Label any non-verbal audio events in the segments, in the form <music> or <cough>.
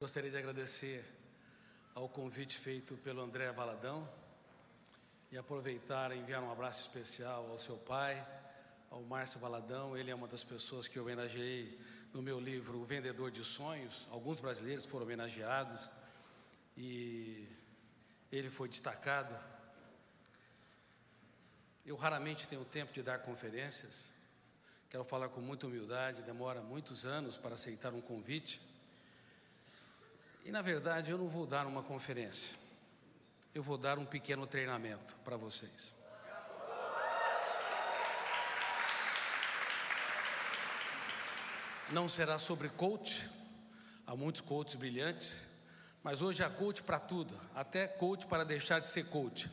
Gostaria de agradecer ao convite feito pelo André Valadão e aproveitar e enviar um abraço especial ao seu pai, ao Márcio Valadão. Ele é uma das pessoas que eu homenageei no meu livro O Vendedor de Sonhos. Alguns brasileiros foram homenageados e ele foi destacado. Eu raramente tenho tempo de dar conferências. Quero falar com muita humildade, demora muitos anos para aceitar um convite. E na verdade eu não vou dar uma conferência, eu vou dar um pequeno treinamento para vocês. Não será sobre coach, há muitos coaches brilhantes, mas hoje há coach para tudo, até coach para deixar de ser coach.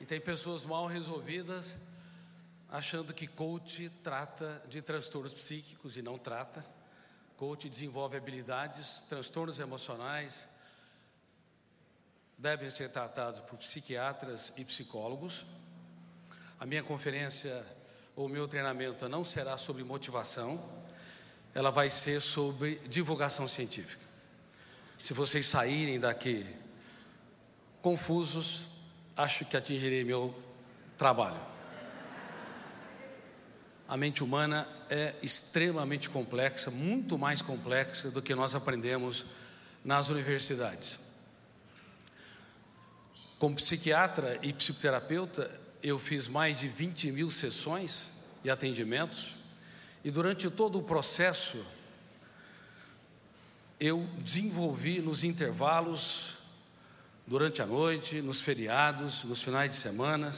E tem pessoas mal resolvidas achando que coach trata de transtornos psíquicos e não trata. Coach desenvolve habilidades, transtornos emocionais, devem ser tratados por psiquiatras e psicólogos. A minha conferência, ou meu treinamento não será sobre motivação, ela vai ser sobre divulgação científica. Se vocês saírem daqui confusos, acho que atingirei meu trabalho. A mente humana é extremamente complexa, muito mais complexa do que nós aprendemos nas universidades. Como psiquiatra e psicoterapeuta, eu fiz mais de 20 mil sessões e atendimentos, e durante todo o processo, eu desenvolvi nos intervalos, durante a noite, nos feriados, nos finais de semana,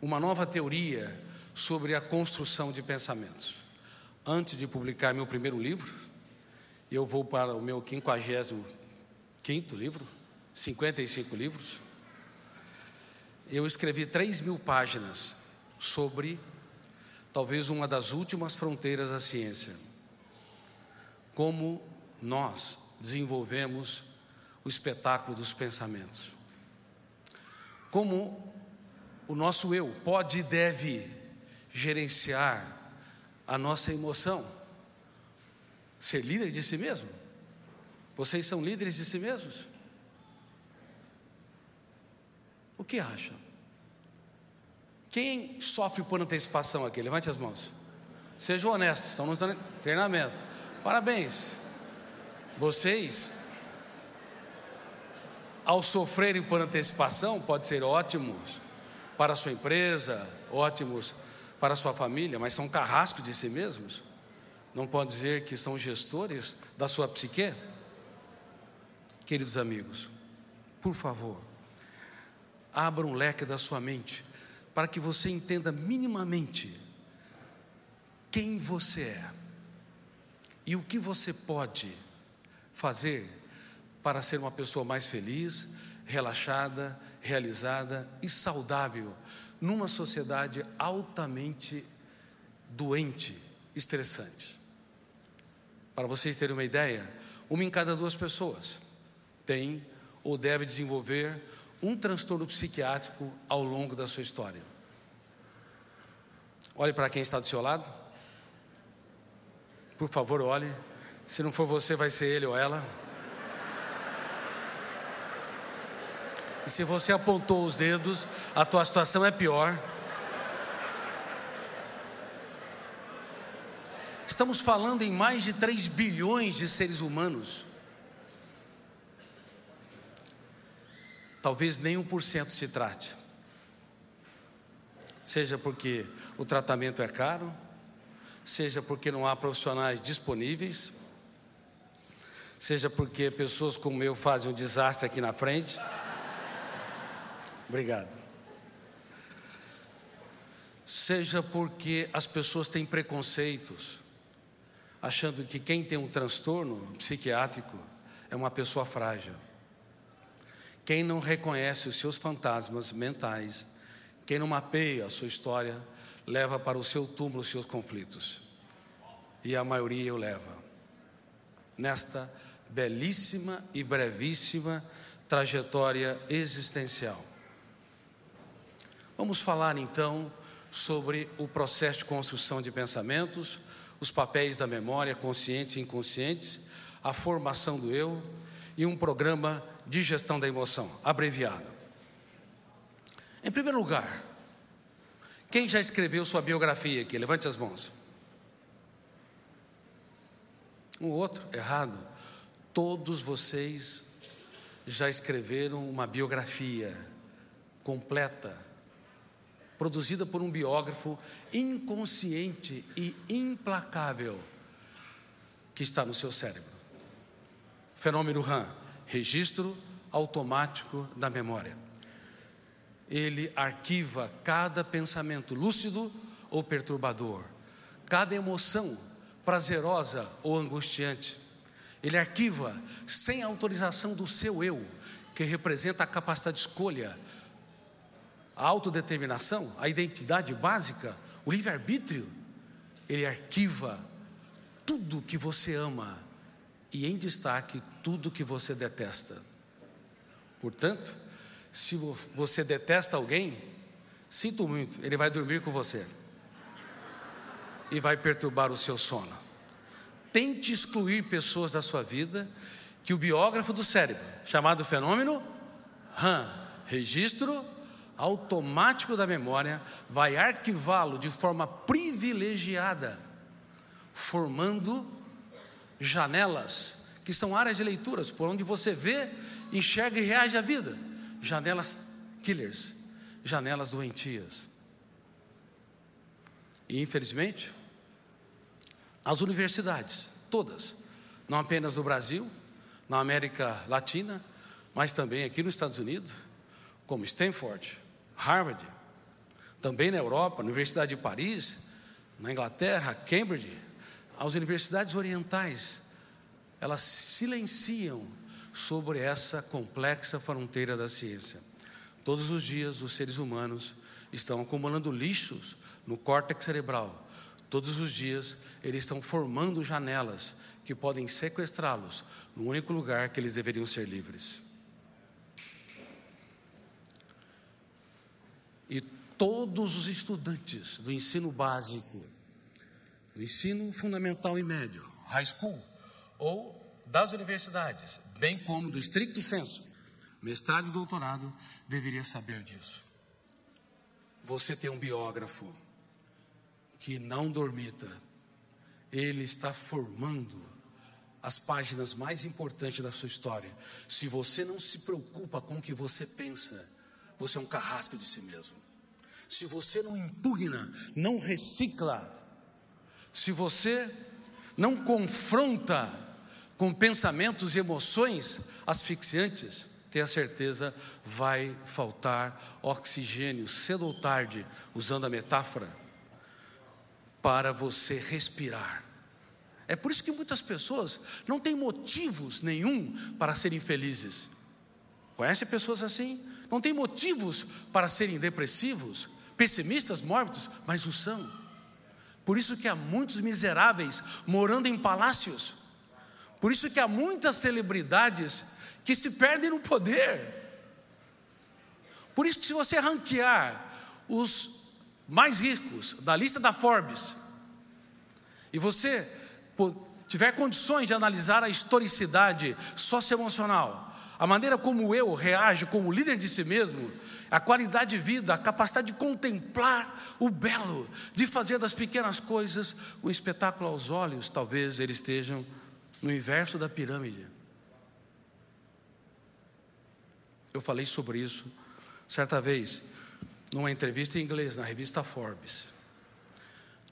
uma nova teoria sobre a construção de pensamentos. Antes de publicar meu primeiro livro, eu vou para o meu 55 livro, 55 livros. Eu escrevi 3 mil páginas sobre talvez uma das últimas fronteiras da ciência. Como nós desenvolvemos o espetáculo dos pensamentos. Como o nosso eu pode e deve gerenciar a nossa emoção. Ser líder de si mesmo. Vocês são líderes de si mesmos? O que acham? Quem sofre por antecipação aqui? Levante as mãos. Sejam honestos, estão no treinamento. Parabéns. Vocês, ao sofrerem por antecipação, pode ser ótimos para a sua empresa, ótimos para sua família, mas são carrascos de si mesmos? Não pode dizer que são gestores da sua psique? Queridos amigos, por favor, abra um leque da sua mente para que você entenda minimamente quem você é e o que você pode fazer para ser uma pessoa mais feliz, relaxada, realizada e saudável numa sociedade altamente doente, estressante. Para vocês terem uma ideia, uma em cada duas pessoas tem ou deve desenvolver um transtorno psiquiátrico ao longo da sua história. Olhe para quem está do seu lado. Por favor, olhe. Se não for você, vai ser ele ou ela. E se você apontou os dedos, a tua situação é pior. Estamos falando em mais de 3 bilhões de seres humanos. Talvez nem 1% se trate. Seja porque o tratamento é caro, seja porque não há profissionais disponíveis, seja porque pessoas como eu fazem um desastre aqui na frente. Obrigado. Seja porque as pessoas têm preconceitos, achando que quem tem um transtorno psiquiátrico é uma pessoa frágil. Quem não reconhece os seus fantasmas mentais, quem não mapeia a sua história, leva para o seu túmulo os seus conflitos. E a maioria o leva. Nesta belíssima e brevíssima trajetória existencial. Vamos falar então sobre o processo de construção de pensamentos, os papéis da memória, conscientes e inconscientes, a formação do eu e um programa de gestão da emoção, abreviado. Em primeiro lugar, quem já escreveu sua biografia aqui? Levante as mãos. Um outro, errado. Todos vocês já escreveram uma biografia completa, produzida por um biógrafo inconsciente e implacável que está no seu cérebro. Fenômeno RAM, registro automático da memória. Ele arquiva cada pensamento lúcido ou perturbador, cada emoção prazerosa ou angustiante. Ele arquiva sem autorização do seu eu, que representa a capacidade de escolha, a autodeterminação, a identidade básica, o livre-arbítrio. Ele arquiva tudo que você ama e, em destaque, tudo que você detesta. Portanto, se você detesta alguém, sinto muito, ele vai dormir com você e vai perturbar o seu sono. Tente excluir pessoas da sua vida que o biógrafo do cérebro, chamado fenômeno RAM, registro automático da memória, vai arquivá-lo de forma privilegiada, formando janelas, que são áreas de leituras, por onde você vê, enxerga e reage à vida. Janelas killers, janelas doentias. E infelizmente, as universidades, todas, não apenas no Brasil, na América Latina, mas também aqui nos Estados Unidos, como Stanford, Harvard, também na Europa, Universidade de Paris, na Inglaterra, Cambridge, as universidades orientais, elas silenciam sobre essa complexa fronteira da ciência. Todos os dias os seres humanos estão acumulando lixos no córtex cerebral, Todos os dias eles estão formando janelas que podem sequestrá-los no único lugar que eles deveriam ser livres. E todos os estudantes do ensino básico, do ensino fundamental e médio, high school, ou das universidades, bem como do estricto senso, mestrado e doutorado, deveria saber disso. Você tem um biógrafo que não dormita, ele está formando as páginas mais importantes da sua história. Se você não se preocupa com o que você pensa, você é um carrasco de si mesmo. Se você não impugna, não recicla, se você não confronta com pensamentos e emoções asfixiantes, tenha certeza, vai faltar oxigênio cedo ou tarde, usando a metáfora para você respirar. É por isso que muitas pessoas não têm motivos nenhum para serem felizes. Conhece pessoas assim? Não tem motivos para serem depressivos, pessimistas, mórbidos, mas o são. Por isso que há muitos miseráveis morando em palácios. Por isso que há muitas celebridades que se perdem no poder. Por isso que se você ranquear os mais ricos da lista da Forbes, e você tiver condições de analisar a historicidade socioemocional, a maneira como eu reage como líder de si mesmo, a qualidade de vida, a capacidade de contemplar o belo, de fazer das pequenas coisas um espetáculo aos olhos, talvez eles estejam no inverso da pirâmide. Eu falei sobre isso certa vez numa entrevista em inglês na revista Forbes,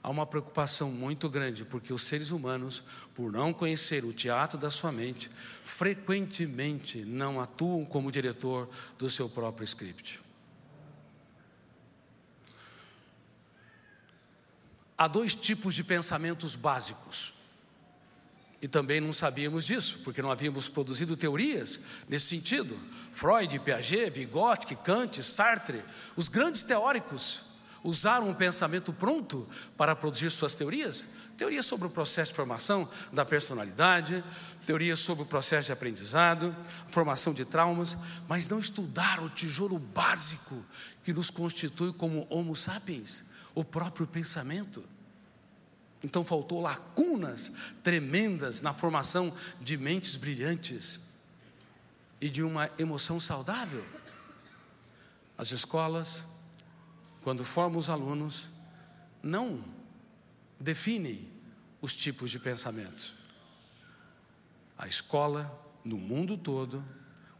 há uma preocupação muito grande, porque os seres humanos, por não conhecer o teatro da sua mente, frequentemente não atuam como diretor do seu próprio script. Há dois tipos de pensamentos básicos. E também não sabíamos disso, porque não havíamos produzido teorias nesse sentido. Freud, Piaget, Vygotsky, Kant, Sartre, os grandes teóricos usaram um pensamento pronto para produzir suas teorias. Teorias sobre o processo de formação da personalidade, teorias sobre o processo de aprendizado, formação de traumas, mas não estudaram o tijolo básico que nos constitui como Homo sapiens, o próprio pensamento. Então faltou lacunas tremendas na formação de mentes brilhantes e de uma emoção saudável. As escolas, quando formam os alunos, não definem os tipos de pensamentos. A escola, no mundo todo,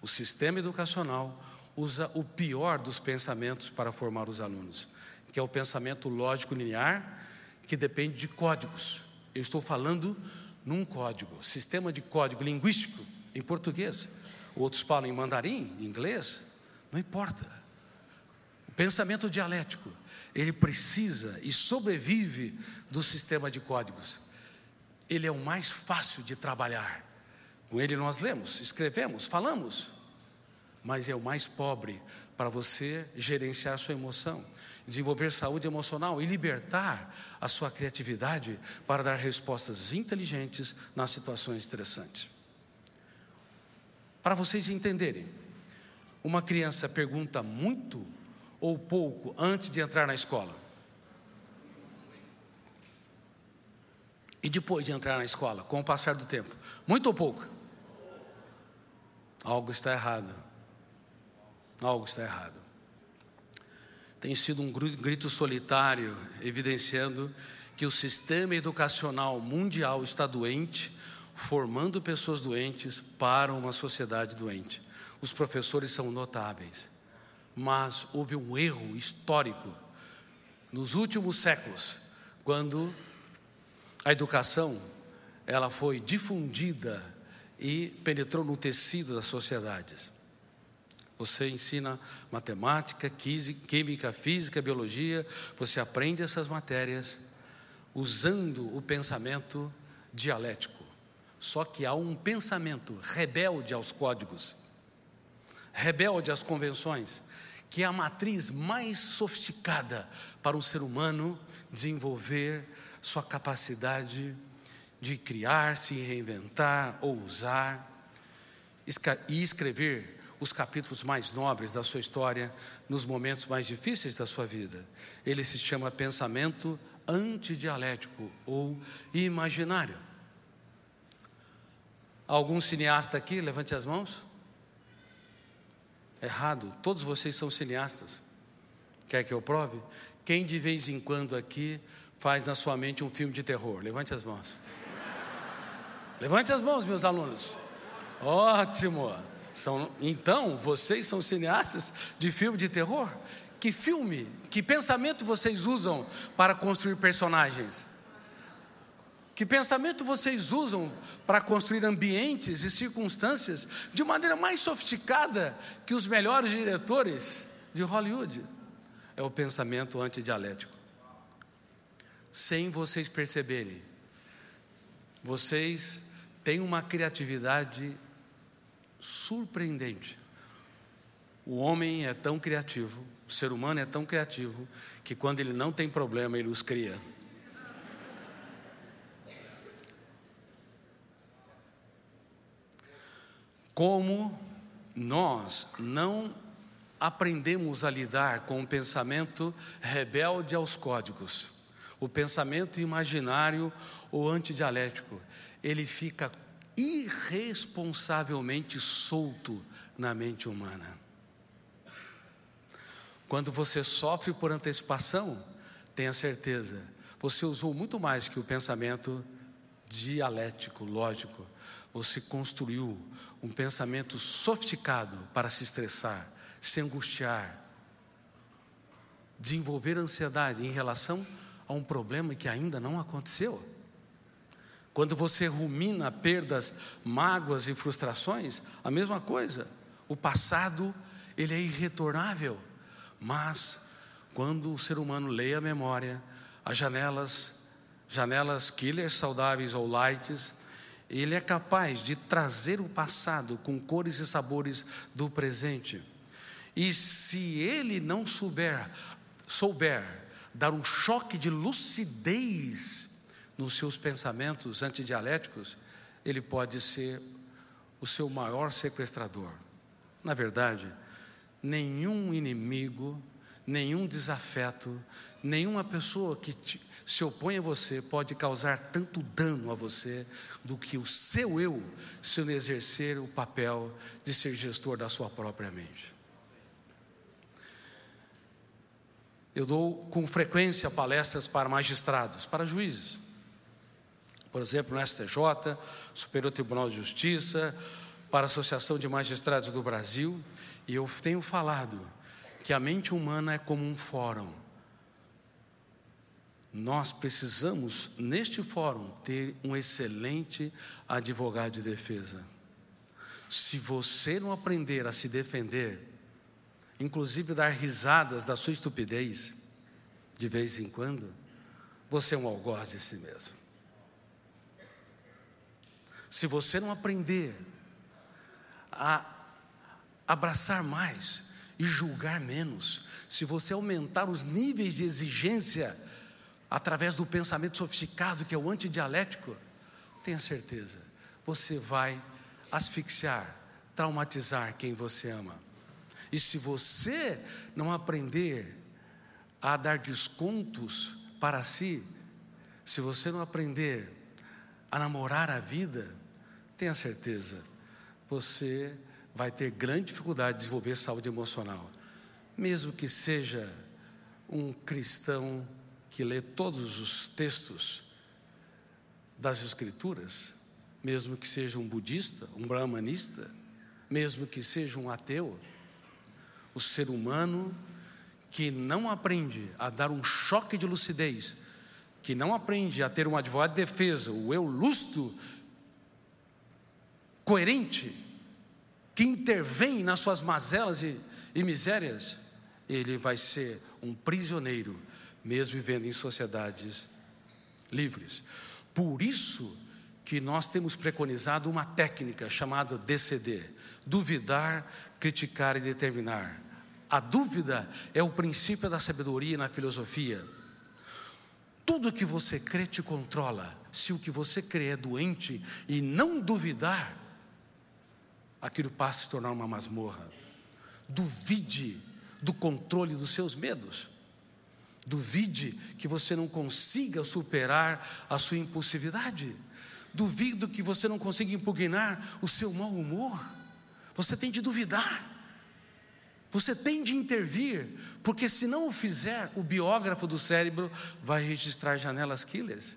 o sistema educacional usa o pior dos pensamentos para formar os alunos, que é o pensamento lógico linear, que depende de códigos. Eu estou falando num código, sistema de código linguístico em português. Outros falam em mandarim, em inglês, não importa. Pensamento dialético, ele precisa e sobrevive do sistema de códigos. Ele é o mais fácil de trabalhar. Com ele nós lemos, escrevemos, falamos, mas é o mais pobre para você gerenciar sua emoção, desenvolver saúde emocional e libertar a sua criatividade para dar respostas inteligentes nas situações estressantes. Para vocês entenderem, uma criança pergunta muito ou pouco antes de entrar na escola. E depois de entrar na escola, com o passar do tempo, muito ou pouco? Algo está errado. Algo está errado. Tem sido um grito solitário, evidenciando que o sistema educacional mundial está doente, formando pessoas doentes para uma sociedade doente. Os professores são notáveis, mas houve um erro histórico nos últimos séculos, quando a educação ela foi difundida e penetrou no tecido das sociedades. Você ensina matemática, química, física, biologia, você aprende essas matérias usando o pensamento dialético. Só que há um pensamento rebelde aos códigos, rebelde às convenções, que é a matriz mais sofisticada para um ser humano desenvolver sua capacidade de criar, se reinventar, ousar e escrever os capítulos mais nobres da sua história nos momentos mais difíceis da sua vida. Ele se chama pensamento antidialético ou imaginário. Algum cineasta aqui, levante as mãos. Errado, todos vocês são cineastas. Quer que eu prove? Quem de vez em quando aqui faz na sua mente um filme de terror? Levante as mãos. Levante as mãos, meus alunos. Ótimo. São, então, vocês são cineastas de filme de terror? Que filme, que pensamento vocês usam para construir personagens? Que pensamento vocês usam para construir ambientes e circunstâncias de maneira mais sofisticada que os melhores diretores de Hollywood? É o pensamento antidialético. Sem vocês perceberem, vocês tem uma criatividade surpreendente. O homem é tão criativo, o ser humano é tão criativo, que quando ele não tem problema, ele os cria. Como nós não aprendemos a lidar com o pensamento rebelde aos códigos, o pensamento imaginário ou antidialético, ele fica irresponsavelmente solto na mente humana. Quando você sofre por antecipação, tenha certeza, você usou muito mais que o pensamento dialético, lógico. Você construiu um pensamento sofisticado para se estressar, se angustiar, desenvolver ansiedade em relação a um problema que ainda não aconteceu. Quando você rumina perdas, mágoas e frustrações, a mesma coisa. O passado, ele é irretornável. Mas quando o ser humano lê a memória, as janelas, janelas killers saudáveis ou lights, ele é capaz de trazer o passado com cores e sabores do presente. E se ele não souber, souber dar um choque de lucidez nos seus pensamentos antidialéticos, ele pode ser o seu maior sequestrador. Na verdade, nenhum inimigo, nenhum desafeto, nenhuma pessoa que te, se opõe a você pode causar tanto dano a você do que o seu eu se não exercer o papel de ser gestor da sua própria mente. Eu dou com frequência palestras para magistrados, para juízes. Por exemplo, no STJ, Superior Tribunal de Justiça, para a Associação de Magistrados do Brasil, e eu tenho falado que a mente humana é como um fórum nós precisamos, neste fórum, ter um excelente advogado de defesa. Se você não aprender a se defender, inclusive dar risadas da sua estupidez, de vez em quando, você é um algoz de si mesmo. Se você não aprender a abraçar mais e julgar menos, se você aumentar os níveis de exigência através do pensamento sofisticado que é o antidialético, tenha certeza, você vai asfixiar, traumatizar quem você ama. E se você não aprender a dar descontos para si, se você não aprender a namorar a vida, tenha certeza, você vai ter grande dificuldade de desenvolver saúde emocional, mesmo que seja um cristão que lê todos os textos das Escrituras, mesmo que seja um budista, um brahmanista, mesmo que seja um ateu, o ser humano que não aprende a dar um choque de lucidez, que não aprende a ter um advogado de defesa, o eu lustro, coerente, que intervém nas suas mazelas e, e misérias, ele vai ser um prisioneiro mesmo vivendo em sociedades livres. Por isso que nós temos preconizado uma técnica chamada DCD: duvidar, criticar e determinar. A dúvida é o princípio da sabedoria na filosofia. Tudo que você crê te controla. Se o que você crê é doente e não duvidar, aquilo passa a se tornar uma masmorra. Duvide do controle dos seus medos. Duvide que você não consiga superar a sua impulsividade. Duvido que você não consiga impugnar o seu mau humor. Você tem de duvidar. Você tem de intervir, porque se não o fizer, o biógrafo do cérebro vai registrar janelas killers.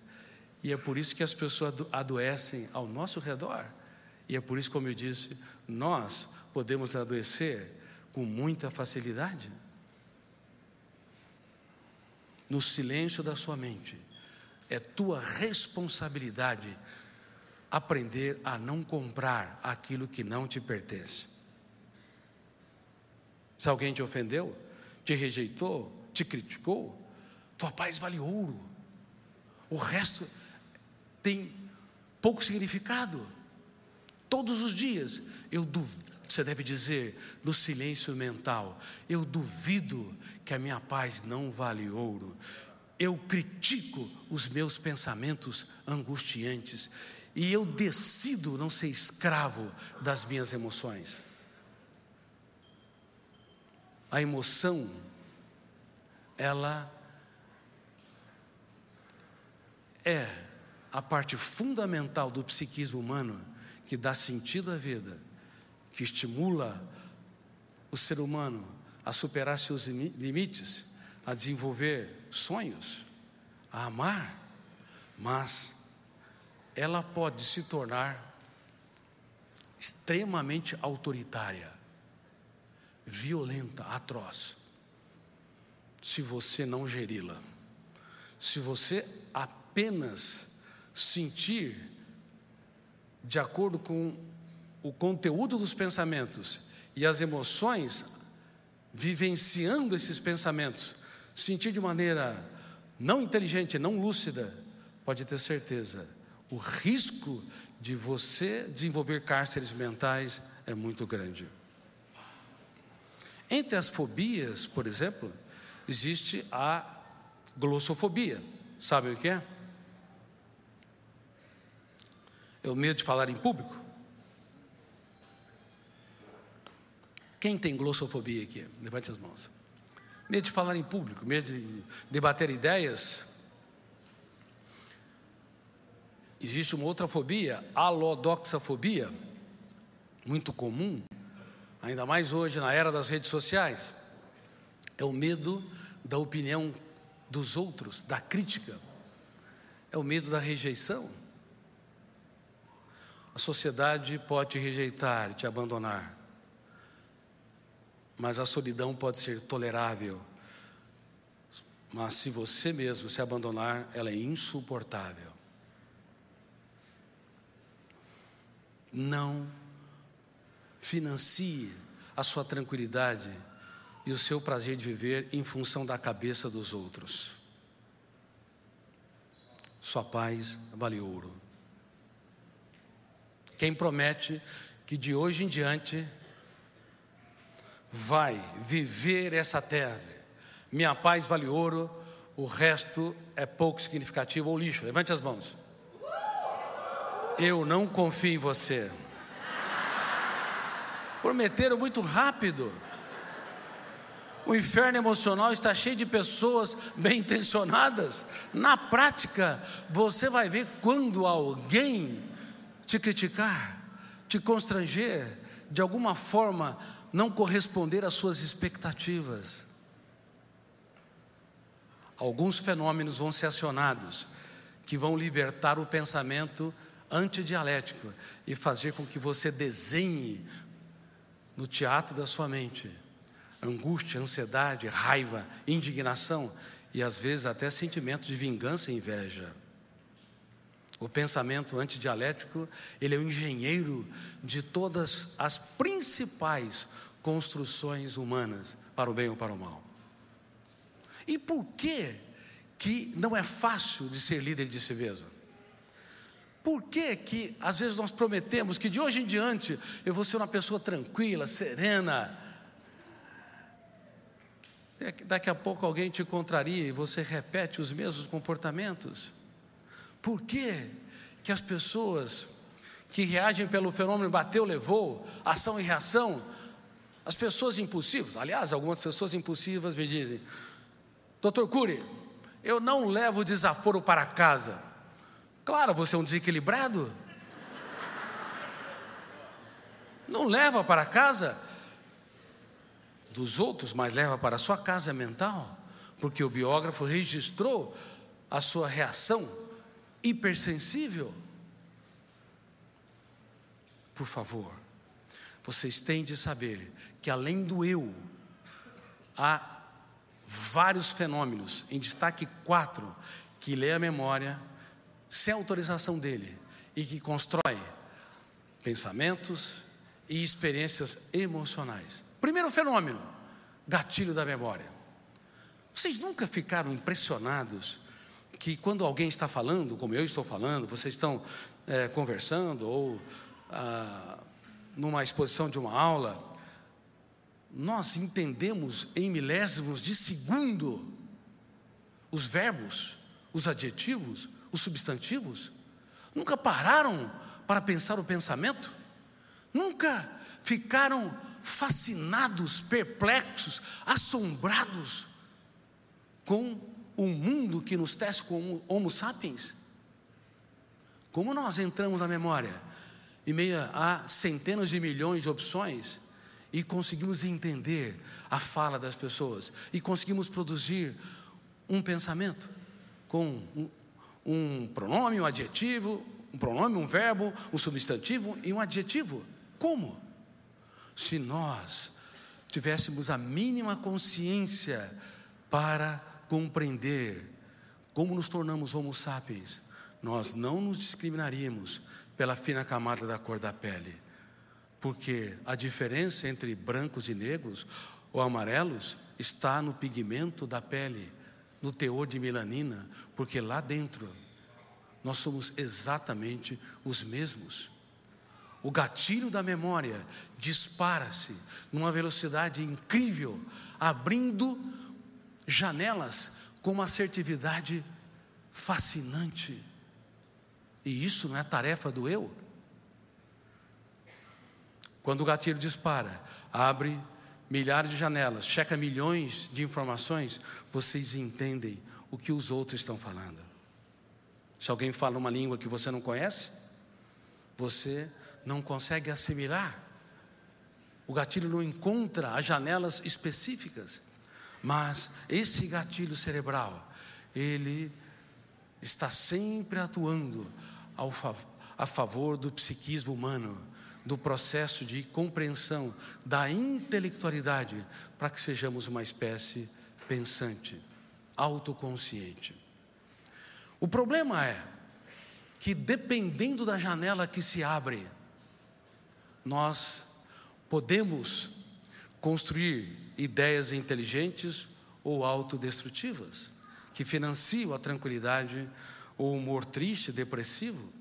E é por isso que as pessoas adoecem ao nosso redor. E é por isso, como eu disse, nós podemos adoecer com muita facilidade no silêncio da sua mente. É tua responsabilidade aprender a não comprar aquilo que não te pertence. Se alguém te ofendeu, te rejeitou, te criticou, tua paz vale ouro. O resto tem pouco significado. Todos os dias eu duvido, você deve dizer no silêncio mental: eu duvido que a minha paz não vale ouro. Eu critico os meus pensamentos angustiantes e eu decido não ser escravo das minhas emoções. A emoção, ela é a parte fundamental do psiquismo humano que dá sentido à vida, que estimula o ser humano a superar seus limites, a desenvolver sonhos, a amar, mas ela pode se tornar extremamente autoritária, violenta, atroz, se você não geri-la. Se você apenas sentir de acordo com o conteúdo dos pensamentos e as emoções vivenciando esses pensamentos, sentir de maneira não inteligente, não lúcida, pode ter certeza, o risco de você desenvolver cárceres mentais é muito grande. Entre as fobias, por exemplo, existe a glossofobia. Sabe o que é? É o medo de falar em público. Quem tem glossofobia aqui? Levante as mãos. Medo de falar em público, medo de debater ideias. Existe uma outra fobia, alodoxafobia, muito comum, ainda mais hoje na era das redes sociais. É o medo da opinião dos outros, da crítica. É o medo da rejeição. A sociedade pode te rejeitar, te abandonar, mas a solidão pode ser tolerável. Mas se você mesmo se abandonar, ela é insuportável. Não financie a sua tranquilidade e o seu prazer de viver em função da cabeça dos outros. Sua paz vale ouro. Quem promete que de hoje em diante vai viver essa tese, minha paz vale ouro, o resto é pouco significativo ou lixo. Levante as mãos. Eu não confio em você. Prometeram muito rápido. O inferno emocional está cheio de pessoas bem intencionadas. Na prática, você vai ver quando alguém te criticar, te constranger, de alguma forma não corresponder às suas expectativas. Alguns fenômenos vão ser acionados que vão libertar o pensamento antidialético e fazer com que você desenhe no teatro da sua mente angústia, ansiedade, raiva, indignação e às vezes até sentimento de vingança e inveja. O pensamento antidialético, ele é o engenheiro de todas as principais construções humanas, para o bem ou para o mal. E por que que não é fácil de ser líder de si mesmo? Por que que às vezes nós prometemos que de hoje em diante eu vou ser uma pessoa tranquila, serena, daqui a pouco alguém te contraria e você repete os mesmos comportamentos? Por que, que as pessoas que reagem pelo fenômeno bateu, levou, ação e reação, as pessoas impulsivas, aliás, algumas pessoas impulsivas me dizem, doutor Cury, eu não levo desaforo para casa. Claro, você é um desequilibrado. Não leva para casa dos outros, mas leva para a sua casa mental, porque o biógrafo registrou a sua reação hipersensível. Por favor, vocês têm de saber que além do eu, há vários fenômenos, em destaque quatro, que lê a memória sem autorização dele e que constrói pensamentos e experiências emocionais. Primeiro fenômeno, gatilho da memória. Vocês nunca ficaram impressionados que quando alguém está falando, como eu estou falando, vocês estão é, conversando ou ah, numa exposição de uma aula, nós entendemos em milésimos de segundo os verbos, os adjetivos, os substantivos? Nunca pararam para pensar o pensamento? Nunca ficaram fascinados, perplexos, assombrados com um mundo que nos testa como Homo sapiens? Como nós entramos na memória, em meio a centenas de milhões de opções, e conseguimos entender a fala das pessoas, e conseguimos produzir um pensamento com um, um pronome, um adjetivo, um pronome, um verbo, um substantivo e um adjetivo. Como? Se nós tivéssemos a mínima consciência para compreender como nos tornamos homo sapiens, nós não nos discriminaríamos pela fina camada da cor da pele, porque a diferença entre brancos e negros ou amarelos está no pigmento da pele, no teor de melanina, porque lá dentro nós somos exatamente os mesmos. O gatilho da memória dispara-se numa velocidade incrível, abrindo janelas com uma assertividade fascinante. E isso não é tarefa do eu. Quando o gatilho dispara, abre milhares de janelas, checa milhões de informações, vocês entendem o que os outros estão falando. Se alguém fala uma língua que você não conhece, você não consegue assimilar. O gatilho não encontra as janelas específicas, mas esse gatilho cerebral, ele está sempre atuando a favor do psiquismo humano, do processo de compreensão, da intelectualidade, para que sejamos uma espécie pensante, autoconsciente. O problema é que, dependendo da janela que se abre, nós podemos construir ideias inteligentes ou autodestrutivas, que financiam a tranquilidade ou o humor triste, depressivo.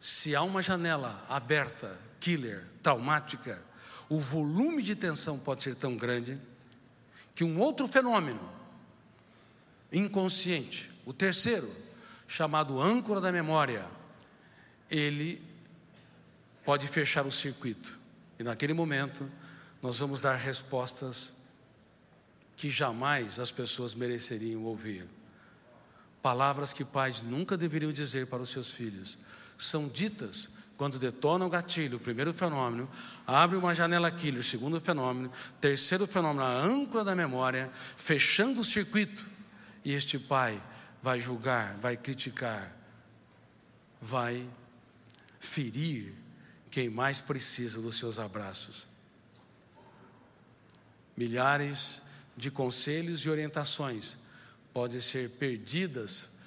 Se há uma janela aberta, killer, traumática, o volume de tensão pode ser tão grande que um outro fenômeno inconsciente, o terceiro, chamado âncora da memória, ele pode fechar o circuito. E naquele momento, nós vamos dar respostas que jamais as pessoas mereceriam ouvir. Palavras que pais nunca deveriam dizer para os seus filhos são ditas quando detona o gatilho, o primeiro fenômeno, abre uma janela aqui, o segundo fenômeno, terceiro fenômeno, a âncora da memória, fechando o circuito, e este pai vai julgar, vai criticar, vai ferir quem mais precisa dos seus abraços. Milhares de conselhos e orientações podem ser perdidas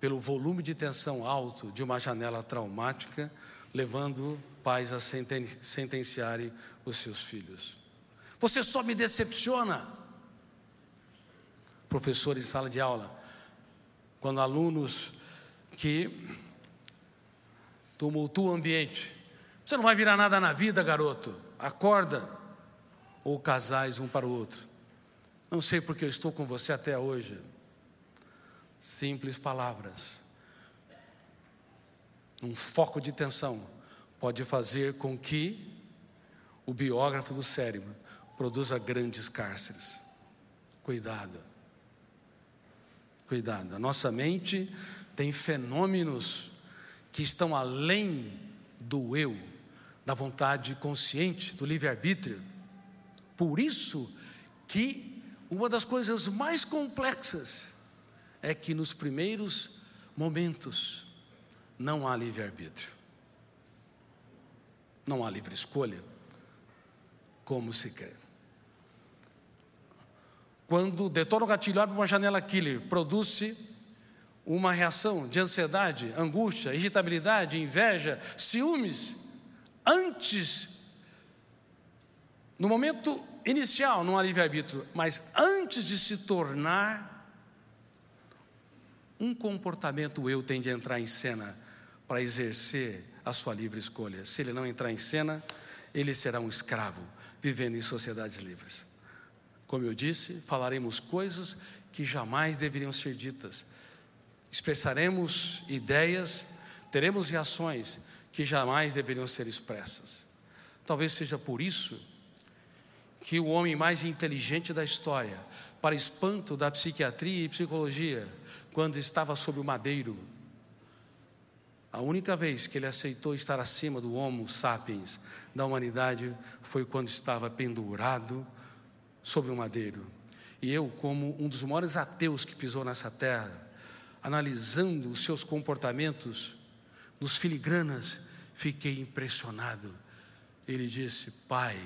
pelo volume de tensão alto de uma janela traumática levando pais a sentenciarem os seus filhos. Você só me decepciona. Professor em sala de aula, quando alunos que tumultuam o ambiente, você não vai virar nada na vida, garoto. Acorda. Ou casais um para o outro. Não sei porque eu estou com você até hoje. Simples palavras um foco de tensão, pode fazer com que o biógrafo do cérebro produza grandes cárceres. Cuidado. Cuidado. A nossa mente tem fenômenos que estão além do eu, da vontade consciente, do livre-arbítrio. Por isso que uma das coisas mais complexas é que nos primeiros momentos não há livre-arbítrio. Não há livre escolha, como se crê. Quando detona o gatilho, abre uma janela killer, produz-se uma reação de ansiedade, angústia, irritabilidade, inveja, ciúmes. Antes, no momento inicial, não há livre-arbítrio, mas antes de se tornar um comportamento, eu tem de entrar em cena para exercer a sua livre escolha. Se ele não entrar em cena, ele será um escravo, vivendo em sociedades livres. Como eu disse, falaremos coisas que jamais deveriam ser ditas, expressaremos ideias, teremos reações que jamais deveriam ser expressas. Talvez seja por isso que o homem mais inteligente da história, para espanto da psiquiatria e psicologia, quando estava sob o madeiro, a única vez que ele aceitou estar acima do Homo sapiens da humanidade foi quando estava pendurado sobre o madeiro. E eu, como um dos maiores ateus que pisou nessa terra, analisando os seus comportamentos nos filigranas, fiquei impressionado. Ele disse: Pai,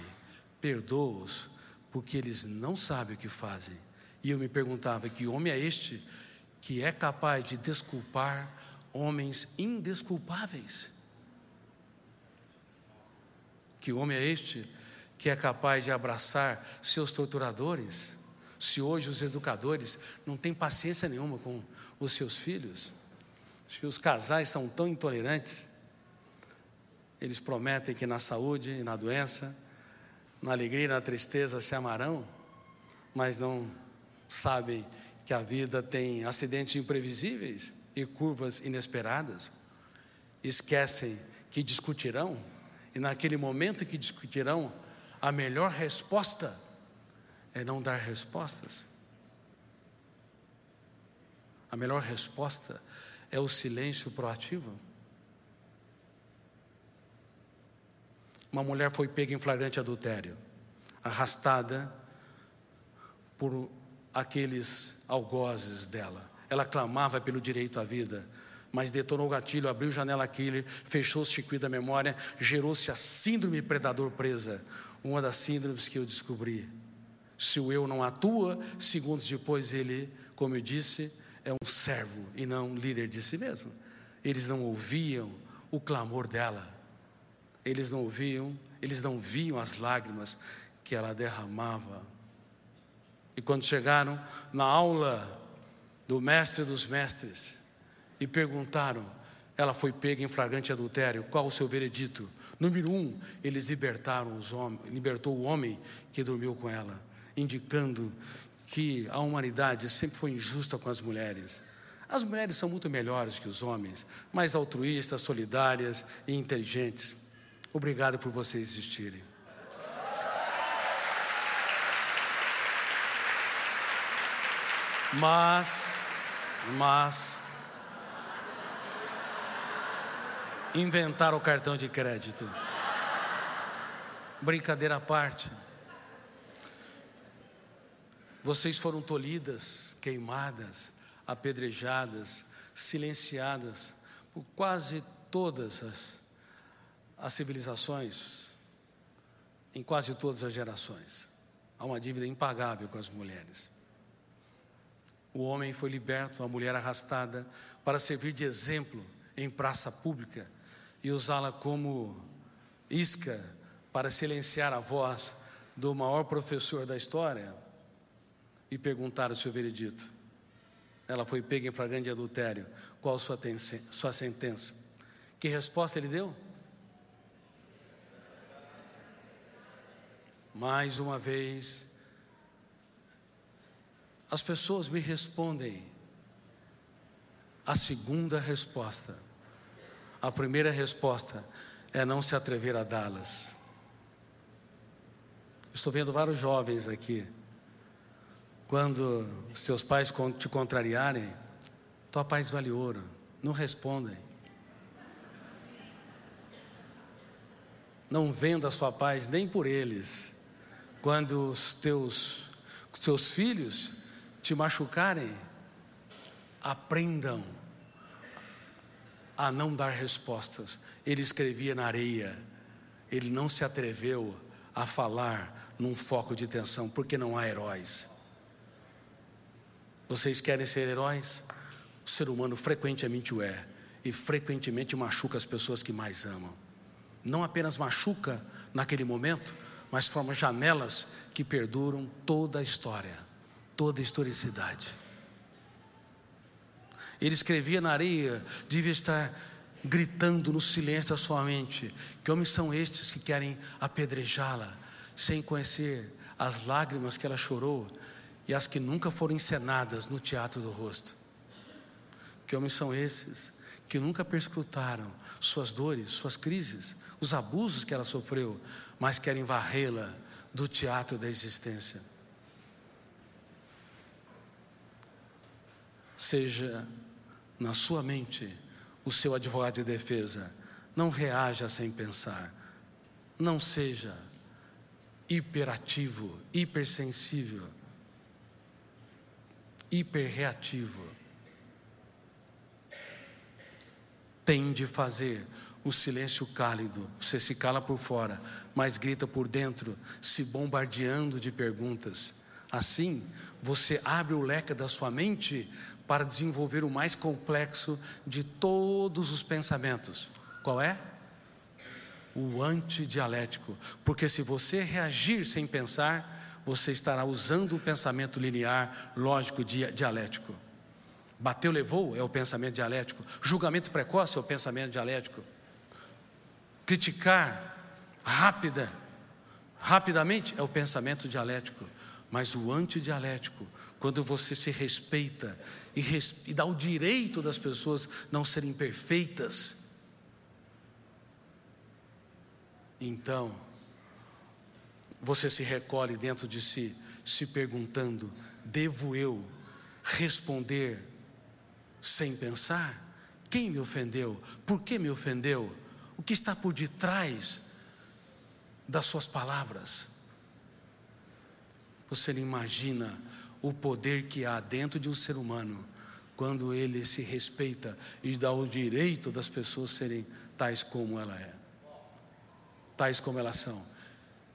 perdoa-os, porque eles não sabem o que fazem. E eu me perguntava: que homem é este que é capaz de desculpar homens indesculpáveis. Que homem é este que é capaz de abraçar seus torturadores? Se hoje os educadores não têm paciência nenhuma com os seus filhos, se os casais são tão intolerantes, eles prometem que na saúde e na doença, na alegria e na tristeza se amarão, mas não sabem que a vida tem acidentes imprevisíveis e curvas inesperadas, esquecem que discutirão, e naquele momento que discutirão, a melhor resposta é não dar respostas. A melhor resposta é o silêncio proativo. Uma mulher foi pega em flagrante adultério, arrastada por aqueles algozes dela. Ela clamava pelo direito à vida, mas detonou o gatilho, abriu janela killer, fechou o circuito da memória, gerou-se a síndrome predador presa, uma das síndromes que eu descobri. Se o eu não atua, segundos depois ele, como eu disse, é um servo e não um líder de si mesmo. Eles não ouviam o clamor dela, eles não ouviam, eles não viam as lágrimas que ela derramava. E quando chegaram na aula do mestre dos mestres e perguntaram, ela foi pega em flagrante adultério, qual o seu veredito? Número um, eles libertaram os homens, libertou o homem que dormiu com ela, indicando que a humanidade sempre foi injusta com as mulheres. As mulheres são muito melhores que os homens, mais altruístas, solidárias e inteligentes. Obrigado por vocês existirem. Mas, mas, inventaram o cartão de crédito. Brincadeira à parte. Vocês foram tolhidas, queimadas, apedrejadas, silenciadas por quase todas as, as civilizações, em quase todas as gerações. Há uma dívida impagável com as mulheres. O homem foi liberto, a mulher arrastada, para servir de exemplo em praça pública e usá-la como isca para silenciar a voz do maior professor da história, e perguntaram o seu veredito. Ela foi pega em flagrante adultério. Qual sua, sua sentença? Que resposta ele deu? Mais uma vez, as pessoas me respondem a segunda resposta. A primeira resposta é não se atrever a dá-las. Estou vendo vários jovens aqui quando seus pais te contrariarem, tua paz vale ouro. Não respondem. Não venda sua paz nem por eles. Quando os teus, os teus filhos te machucarem, aprendam a não dar respostas. Ele escrevia na areia, ele não se atreveu a falar num foco de tensão, porque não há heróis. Vocês querem ser heróis? O ser humano frequentemente o é e frequentemente machuca as pessoas que mais amam. Não apenas machuca naquele momento, mas forma janelas que perduram toda a história, toda historicidade. Ele escrevia na areia, devia estar gritando no silêncio da sua mente: que homens são estes que querem apedrejá-la, sem conhecer as lágrimas que ela chorou e as que nunca foram encenadas no teatro do rosto. Que homens são esses que nunca perscrutaram suas dores, suas crises, os abusos que ela sofreu, mas querem varrê-la do teatro da existência. Seja na sua mente o seu advogado de defesa, não reaja sem pensar, não seja hiperativo, hipersensível hiperreativo. Tem de fazer o silêncio cálido. Você se cala por fora, mas grita por dentro, se bombardeando de perguntas. Assim, você abre o leque da sua mente para desenvolver o mais complexo de todos os pensamentos. Qual é? O antidialético. Porque se você reagir sem pensar, você estará usando o pensamento linear, lógico, dialético. Bateu, levou é o pensamento dialético. Julgamento precoce é o pensamento dialético. Criticar rápida, rapidamente é o pensamento dialético. Mas o antidialético, quando você se respeita e, e dá o direito das pessoas não serem perfeitas, então você se recolhe dentro de si, se perguntando: devo eu responder sem pensar? Quem me ofendeu? Por que me ofendeu? O que está por detrás das suas palavras? Você não imagina o poder que há dentro de um ser humano quando ele se respeita e dá o direito das pessoas serem tais como ela é, tais como elas são.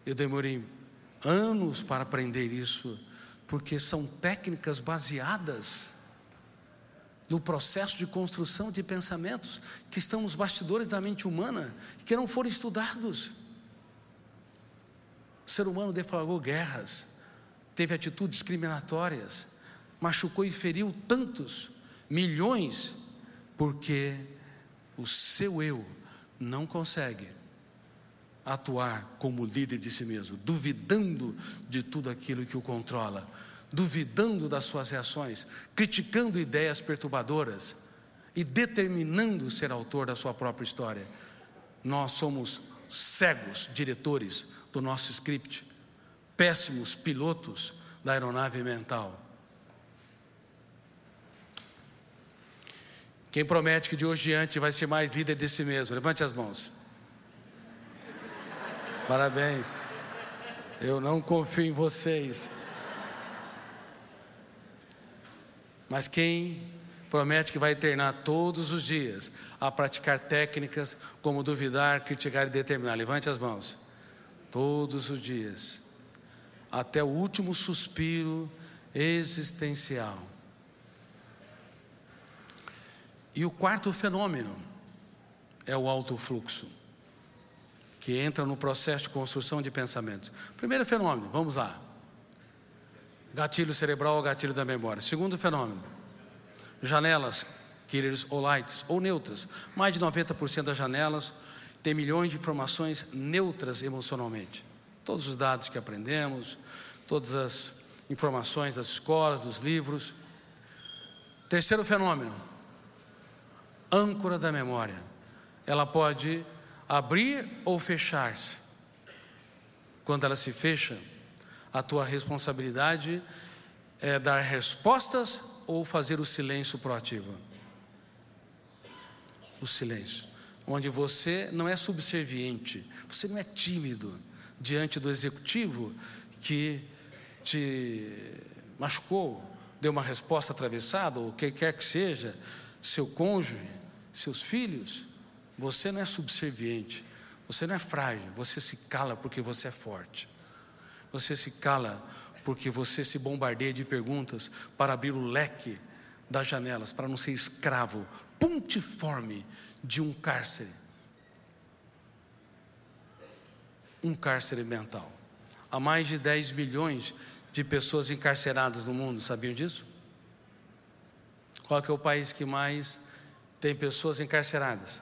Eu demorei anos para aprender isso, porque são técnicas baseadas no processo de construção de pensamentos que estão nos bastidores da mente humana que não foram estudados. O ser humano deflagrou guerras, teve atitudes discriminatórias, machucou e feriu tantos, milhões, porque o seu eu não consegue atuar como líder de si mesmo, duvidando de tudo aquilo que o controla, duvidando das suas reações, criticando ideias perturbadoras e determinando ser autor da sua própria história. Nós somos cegos diretores do nosso script, péssimos pilotos da aeronave mental. Quem promete que de hoje em diante vai ser mais líder de si mesmo? Levante as mãos. Parabéns. Eu não confio em vocês. Mas quem promete que vai treinar todos os dias a praticar técnicas como duvidar, criticar e determinar? Levante as mãos. Todos os dias, até o último suspiro existencial. E o quarto fenômeno é o alto fluxo que entra no processo de construção de pensamentos. Primeiro fenômeno, vamos lá. Gatilho cerebral ou gatilho da memória. Segundo fenômeno, janelas, killers ou lights, ou neutras. Mais de 90% das janelas têm milhões de informações neutras emocionalmente. Todos os dados que aprendemos, todas as informações das escolas, dos livros. Terceiro fenômeno, âncora da memória. Ela pode abrir ou fechar-se. Quando ela se fecha, a tua responsabilidade é dar respostas ou fazer o silêncio proativo. O silêncio, onde você não é subserviente, você não é tímido diante do executivo que te machucou, deu uma resposta atravessada, ou o que quer que seja, seu cônjuge, seus filhos. Você não é subserviente, você não é frágil, você se cala porque você é forte. Você se cala porque você se bombardeia de perguntas para abrir o leque das janelas, para não ser escravo pontiforme de um cárcere. Um cárcere mental. Há mais de 10 milhões de pessoas encarceradas no mundo, sabiam disso? Qual é o país que mais tem pessoas encarceradas?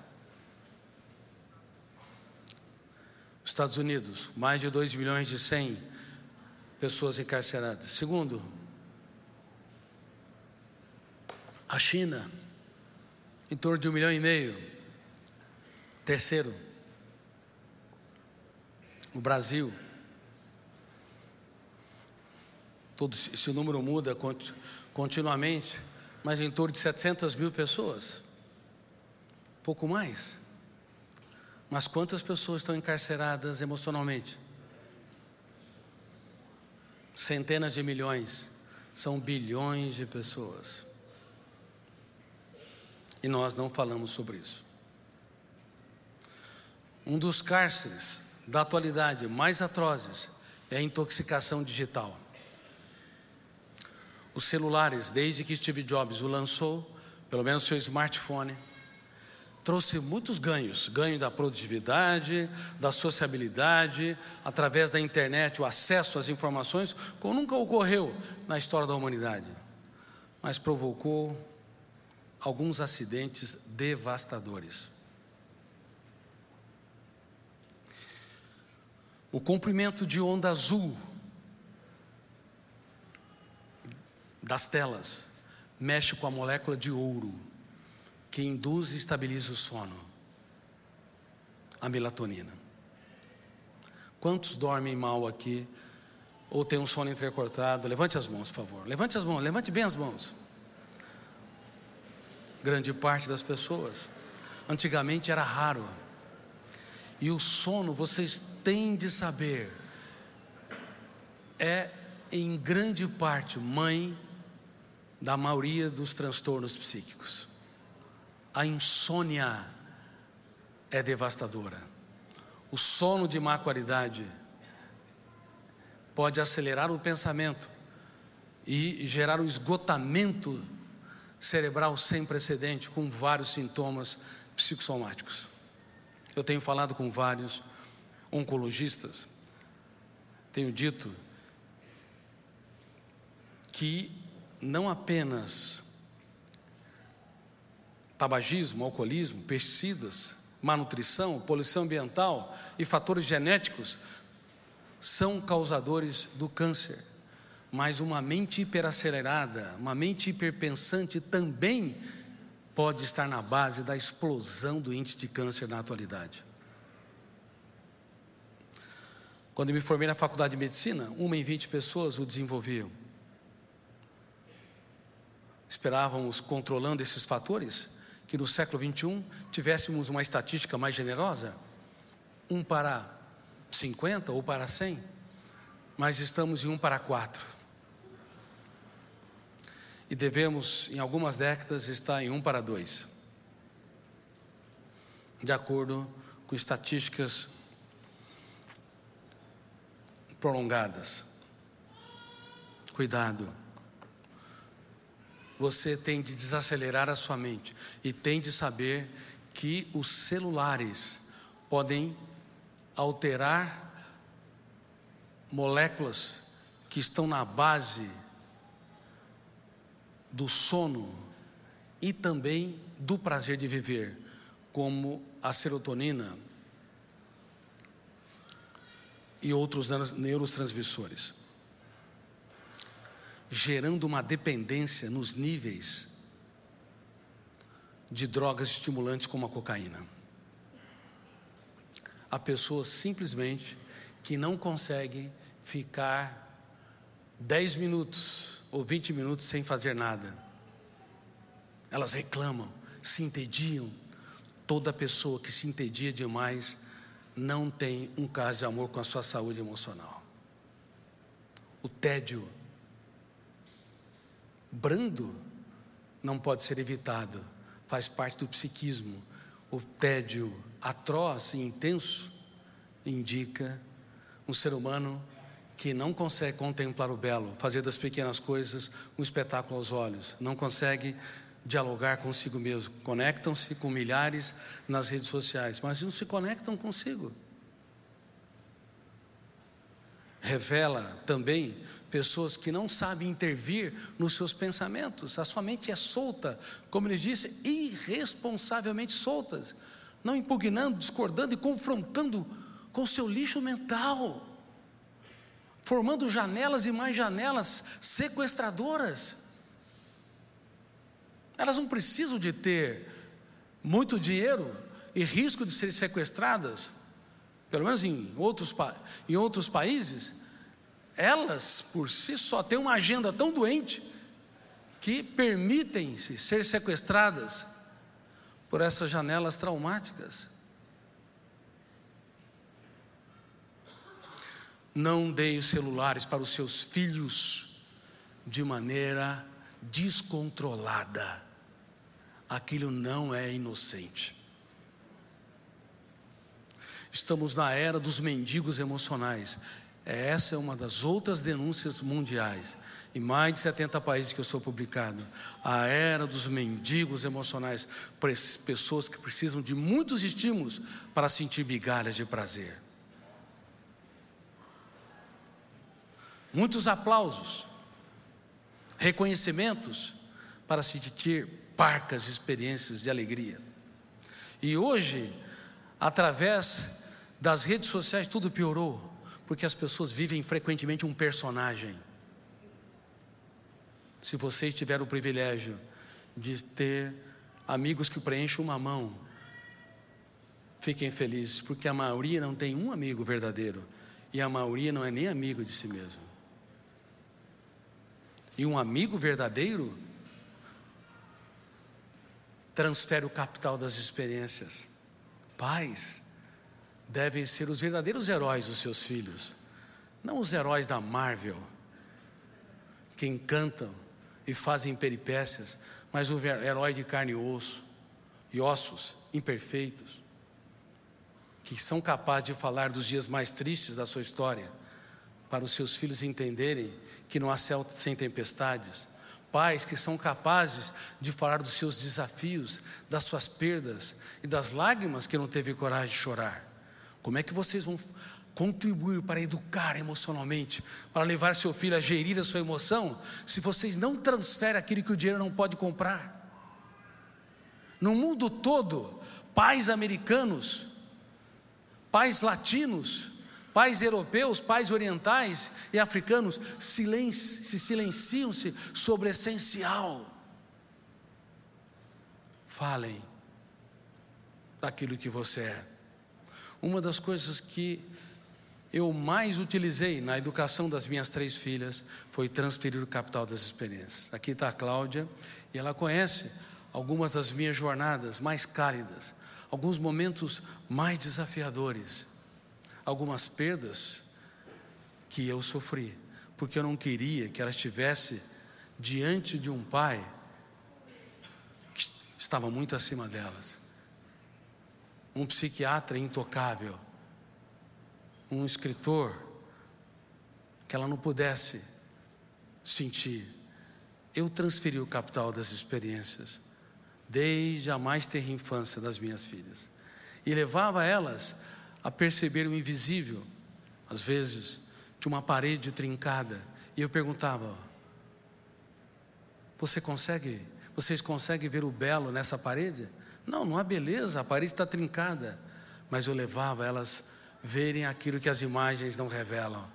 Estados Unidos, mais de 2 milhões e 100 pessoas encarceradas. Segundo, a China, em torno de um milhão e meio. Terceiro, o Brasil. Todo esse número muda continuamente, mas em torno de 700 mil pessoas, pouco mais. Mas quantas pessoas estão encarceradas emocionalmente? Centenas de milhões, são bilhões de pessoas. E nós não falamos sobre isso. Um dos cárceres da atualidade mais atrozes é a intoxicação digital. Os celulares, desde que Steve Jobs o lançou, pelo menos seu smartphone, trouxe muitos ganhos: ganho da produtividade, da sociabilidade, através da internet, o acesso às informações, como nunca ocorreu na história da humanidade, mas provocou alguns acidentes devastadores. O comprimento de onda azul das telas mexe com a molécula de ouro que induz e estabiliza o sono, a melatonina. Quantos dormem mal aqui ou tem um sono entrecortado? Levante as mãos, por favor. Levante as mãos, levante bem as mãos. grande parte das pessoas. Antigamente era raro. E o sono, vocês têm de saber, é em grande parte mãe da maioria dos transtornos psíquicos. A insônia é devastadora. O sono de má qualidade pode acelerar o pensamento e gerar um esgotamento cerebral sem precedente, com vários sintomas psicossomáticos. Eu tenho falado com vários oncologistas, tenho dito que não apenas tabagismo, alcoolismo, pesticidas, má nutrição, poluição ambiental e fatores genéticos são causadores do câncer, mas uma mente hiperacelerada, uma mente hiperpensante também pode estar na base da explosão do índice de câncer na atualidade. Quando me formei na faculdade de medicina, uma em vinte pessoas o desenvolviam. Esperávamos, controlando esses fatores, que no século 21 tivéssemos uma estatística mais generosa, um para 50 ou para 100, mas estamos em um para quatro. E devemos, em algumas décadas, estar em um para dois, de acordo com estatísticas prolongadas. Cuidado. Você tem de desacelerar a sua mente e tem de saber que os celulares podem alterar moléculas que estão na base do sono e também do prazer de viver, como a serotonina e outros neurotransmissores, gerando uma dependência nos níveis de drogas estimulantes como a cocaína a pessoas simplesmente que não conseguem ficar 10 minutos ou 20 minutos sem fazer nada. Elas reclamam, se entediam. Toda pessoa que se entedia demais não tem um caso de amor com a sua saúde emocional. O tédio brando não pode ser evitado, faz parte do psiquismo. O tédio atroz e intenso indica um ser humano que não consegue contemplar o belo, fazer das pequenas coisas um espetáculo aos olhos, não consegue dialogar consigo mesmo. Conectam-se com milhares nas redes sociais, mas não se conectam consigo. Revela também pessoas que não sabem intervir nos seus pensamentos. A sua mente é solta, como ele disse, irresponsavelmente soltas não impugnando, discordando e confrontando com seu lixo mental, formando janelas e mais janelas sequestradoras. Elas não precisam de ter muito dinheiro e risco de serem sequestradas, pelo menos em outros, em outros países, elas por si só têm uma agenda tão doente que permitem-se ser sequestradas por essas janelas traumáticas. Não deem os celulares para os seus filhos de maneira descontrolada. Aquilo não é inocente. Estamos na era dos mendigos emocionais. Essa é uma das outras denúncias mundiais em mais de 70 países que eu sou publicado, a era dos mendigos emocionais, pessoas que precisam de muitos estímulos para sentir migalhas de prazer. Muitos aplausos, reconhecimentos para sentir parcas experiências de alegria. E hoje, através das redes sociais, tudo piorou, porque as pessoas vivem frequentemente um personagem se vocês tiveram o privilégio de ter amigos que preenchem uma mão, fiquem felizes, porque a maioria não tem um amigo verdadeiro e a maioria não é nem amigo de si mesmo. E um amigo verdadeiro transfere o capital das experiências. Pais devem ser os verdadeiros heróis dos seus filhos, não os heróis da Marvel, que encantam e fazem peripécias, mas o herói de carne e osso, e ossos imperfeitos, que são capazes de falar dos dias mais tristes da sua história, para os seus filhos entenderem que não há céu sem tempestades, pais que são capazes de falar dos seus desafios, das suas perdas e das lágrimas que não teve coragem de chorar. Como é que vocês vão contribuir para educar emocionalmente, para levar seu filho a gerir a sua emoção, se vocês não transferem aquilo que o dinheiro não pode comprar? No mundo todo, pais americanos, pais latinos, pais europeus, pais orientais e africanos silenci se silenciam-se sobre o essencial. Falem daquilo que você é. Uma das coisas que eu mais utilizei na educação das minhas três filhas foi transferir o capital das experiências. Aqui está a Cláudia e ela conhece algumas das minhas jornadas mais cálidas, alguns momentos mais desafiadores, algumas perdas que eu sofri, porque eu não queria que ela estivesse diante de um pai que estava muito acima delas, um psiquiatra intocável um escritor que ela não pudesse sentir. Eu transferi o capital das experiências desde a mais terra infância das minhas filhas e levava elas a perceber o invisível, às vezes de uma parede trincada. E eu perguntava: Você consegue? Vocês conseguem ver o belo nessa parede? Não, não há beleza, a parede está trincada. Mas eu levava elas verem aquilo que as imagens não revelam.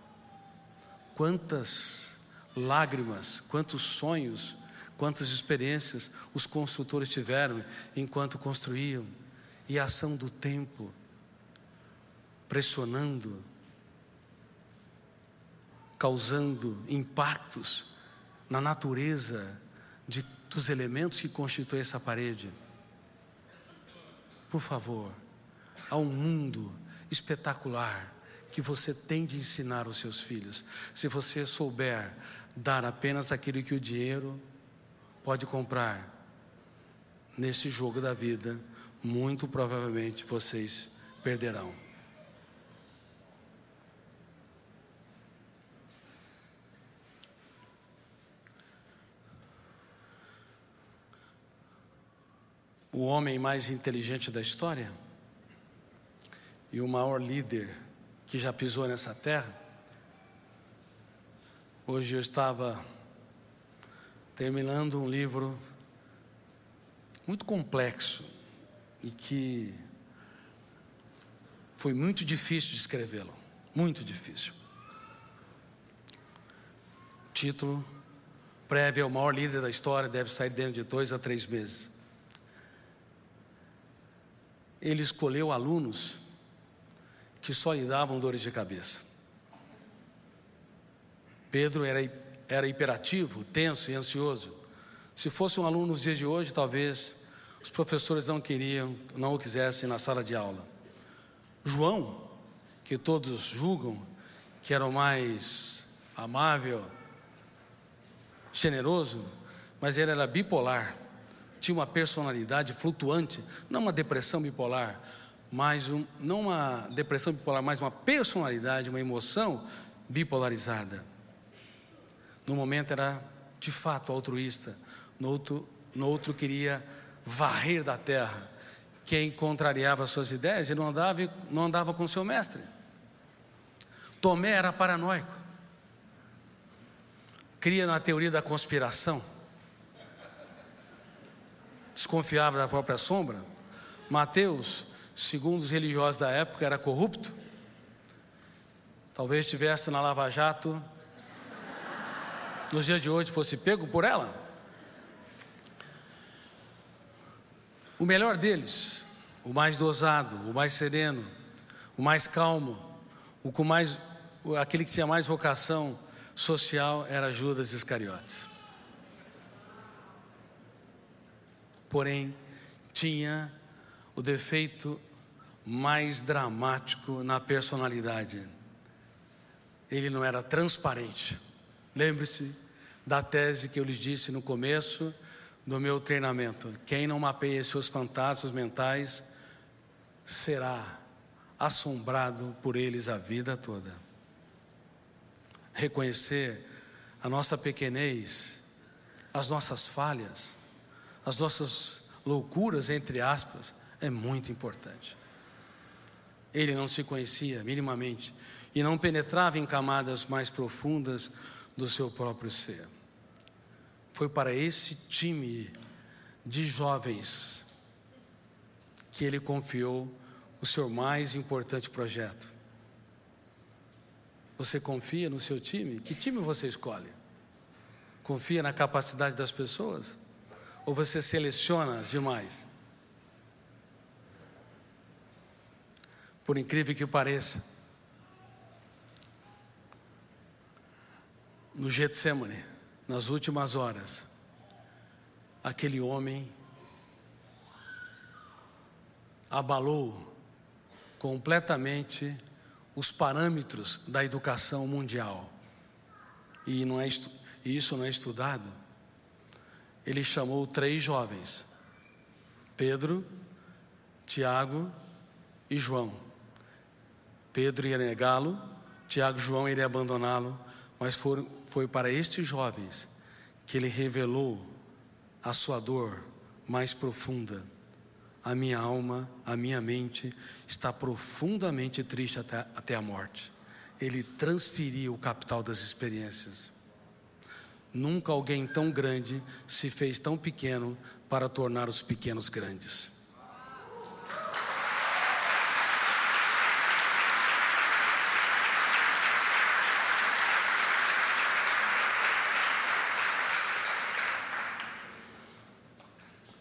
Quantas lágrimas, quantos sonhos, quantas experiências os construtores tiveram enquanto construíam, e a ação do tempo pressionando, causando impactos na natureza de, dos elementos que constituem essa parede. Por favor, há um mundo espetacular que você tem de ensinar aos seus filhos. Se você souber dar apenas aquilo que o dinheiro pode comprar nesse jogo da vida, muito provavelmente vocês perderão. O homem mais inteligente da história e o maior líder que já pisou nessa terra. Hoje eu estava terminando um livro muito complexo e que foi muito difícil de escrevê-lo, muito difícil. O título prévio ao maior líder da história deve sair dentro de dois a três meses. Ele escolheu alunos que só lhe davam dores de cabeça. Pedro era, era hiperativo, tenso e ansioso. Se fosse um aluno nos dias de hoje, talvez os professores não queriam, não o quisessem na sala de aula. João, que todos julgam que era o mais amável, generoso, mas ele era bipolar, tinha uma personalidade flutuante, não uma depressão bipolar, mas um, não uma depressão bipolar, mas uma personalidade, uma emoção bipolarizada. No momento era de fato altruísta, no outro, no outro queria varrer da terra. Quem contrariava suas ideias, ele não andava, não andava com seu mestre. Tomé era paranoico, cria na teoria da conspiração, desconfiava da própria sombra. Mateus segundo os religiosos da época, era corrupto. Talvez estivesse na Lava Jato, nos dias de hoje fosse pego por ela. O melhor deles, o mais dosado, o mais sereno, o mais calmo, o com mais, aquele que tinha mais vocação social era Judas Iscariotes. Porém, tinha o defeito mais dramático na personalidade. Ele não era transparente. Lembre-se da tese que eu lhes disse no começo do meu treinamento: quem não mapeia seus fantasmas mentais será assombrado por eles a vida toda. Reconhecer a nossa pequenez, as nossas falhas, as nossas loucuras, entre aspas, é muito importante. Ele não se conhecia minimamente e não penetrava em camadas mais profundas do seu próprio ser. Foi para esse time de jovens que ele confiou o seu mais importante projeto. Você confia no seu time? Que time você escolhe? Confia na capacidade das pessoas? Ou você seleciona demais? Por incrível que pareça, no Getsemane, nas últimas horas, aquele homem abalou completamente os parâmetros da educação mundial. E, não é, isso não é estudado. Ele chamou três jovens: Pedro, Tiago e João. Pedro ia negá-lo, Tiago e João iriam abandoná-lo, mas foi para estes jovens que ele revelou a sua dor mais profunda a minha alma, a minha mente está profundamente triste até, até a morte. Ele transferiu o capital das experiências. Nunca alguém tão grande se fez tão pequeno para tornar os pequenos grandes.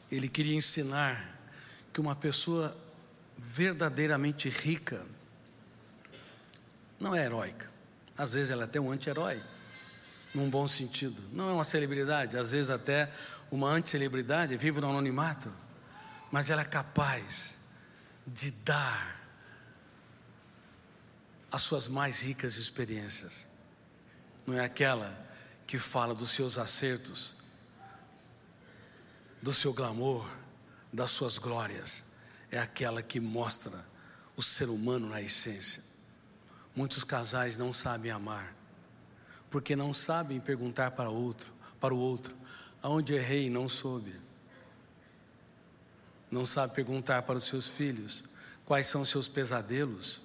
Ele queria ensinar que uma pessoa verdadeiramente rica não é heróica. Às vezes ela é até um anti-herói, num bom sentido. Não é uma celebridade, às vezes até uma anti-celebridade, vive no anonimato, mas ela é capaz de dar as suas mais ricas experiências. Não é aquela que fala dos seus acertos, do seu glamour, das suas glórias é aquela que mostra o ser humano na essência. Muitos casais não sabem amar, porque não sabem perguntar para outro, para o outro, aonde errei e não soube. Não sabe perguntar para os seus filhos quais são os seus pesadelos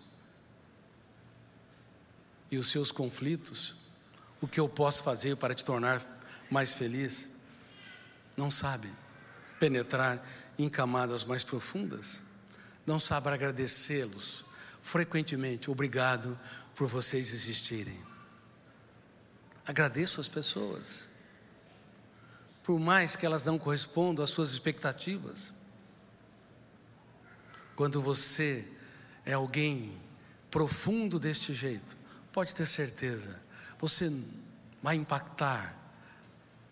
e os seus conflitos, o que eu posso fazer para te tornar mais feliz. Não sabe penetrar em camadas mais profundas, não sabe agradecê-los frequentemente. Obrigado por vocês existirem. Agradeço as pessoas, por mais que elas não correspondam às suas expectativas. Quando você é alguém profundo deste jeito, pode ter certeza, você vai impactar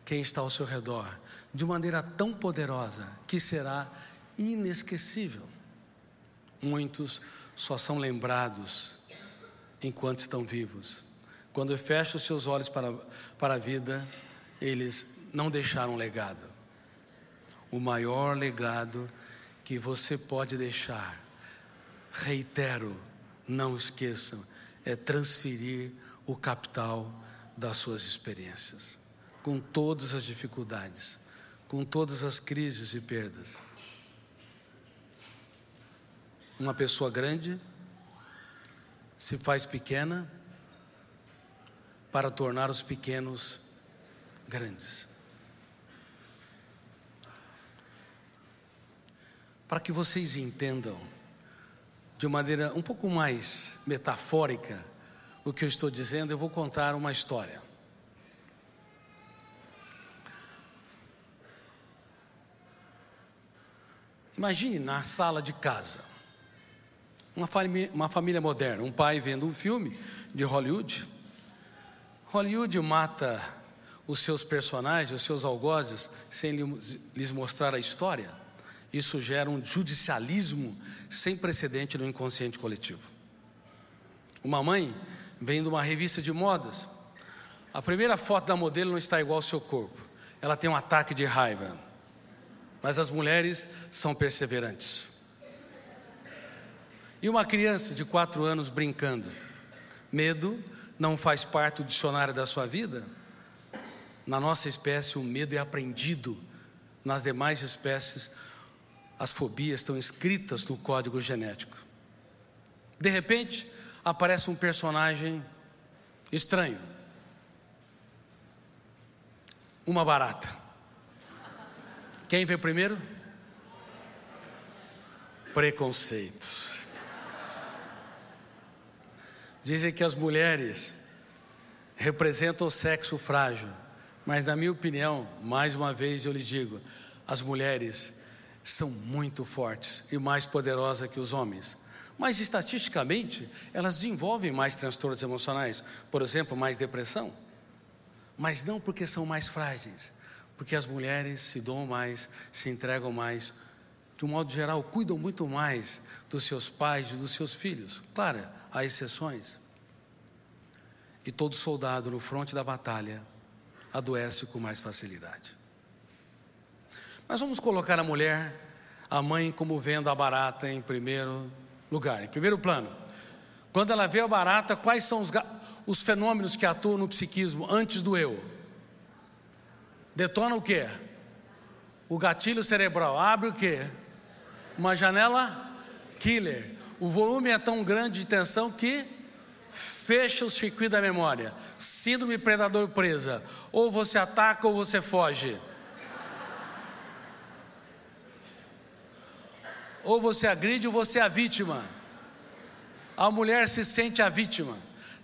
quem está ao seu redor de maneira tão poderosa que será inesquecível. Muitos só são lembrados enquanto estão vivos. Quando fecham os seus olhos para, para a vida, eles não deixaram legado. O maior legado que você pode deixar, reitero, não esqueçam, é transferir o capital das suas experiências, com todas as dificuldades com todas as crises e perdas. Uma pessoa grande se faz pequena para tornar os pequenos grandes. Para que vocês entendam de maneira um pouco mais metafórica o que eu estou dizendo, eu vou contar uma história. Imagine na sala de casa, uma família, uma família moderna, um pai vendo um filme de Hollywood. Hollywood mata os seus personagens, os seus algozes, sem lhes mostrar a história. Isso gera um judicialismo sem precedente no inconsciente coletivo. Uma mãe vem de uma revista de modas. A primeira foto da modelo não está igual ao seu corpo. Ela tem um ataque de raiva. Mas as mulheres são perseverantes. E uma criança de quatro anos brincando. Medo não faz parte do dicionário da sua vida? Na nossa espécie, o medo é aprendido. Nas demais espécies, as fobias estão escritas no código genético. De repente, aparece um personagem estranho. Uma barata. Quem veio primeiro? Preconceitos. Dizem que as mulheres representam o sexo frágil, mas, na minha opinião, mais uma vez eu lhe digo: as mulheres são muito fortes e mais poderosas que os homens. Mas estatisticamente, elas desenvolvem mais transtornos emocionais, por exemplo, mais depressão. Mas não porque são mais frágeis, porque as mulheres se doam mais, se entregam mais, de um modo geral, cuidam muito mais dos seus pais e dos seus filhos. Claro, há exceções. E todo soldado no fronte da batalha adoece com mais facilidade. Mas vamos colocar a mulher, a mãe, como vendo a barata em primeiro lugar, em primeiro plano. Quando ela vê a barata, quais são os, os fenômenos que atuam no psiquismo antes do eu? Detona o quê? O gatilho cerebral. Abre o quê? Uma janela killer. O volume é tão grande de tensão que fecha o circuito da memória. Síndrome predador presa. Ou você ataca ou você foge. Ou você agride ou você é a vítima. A mulher se sente a vítima,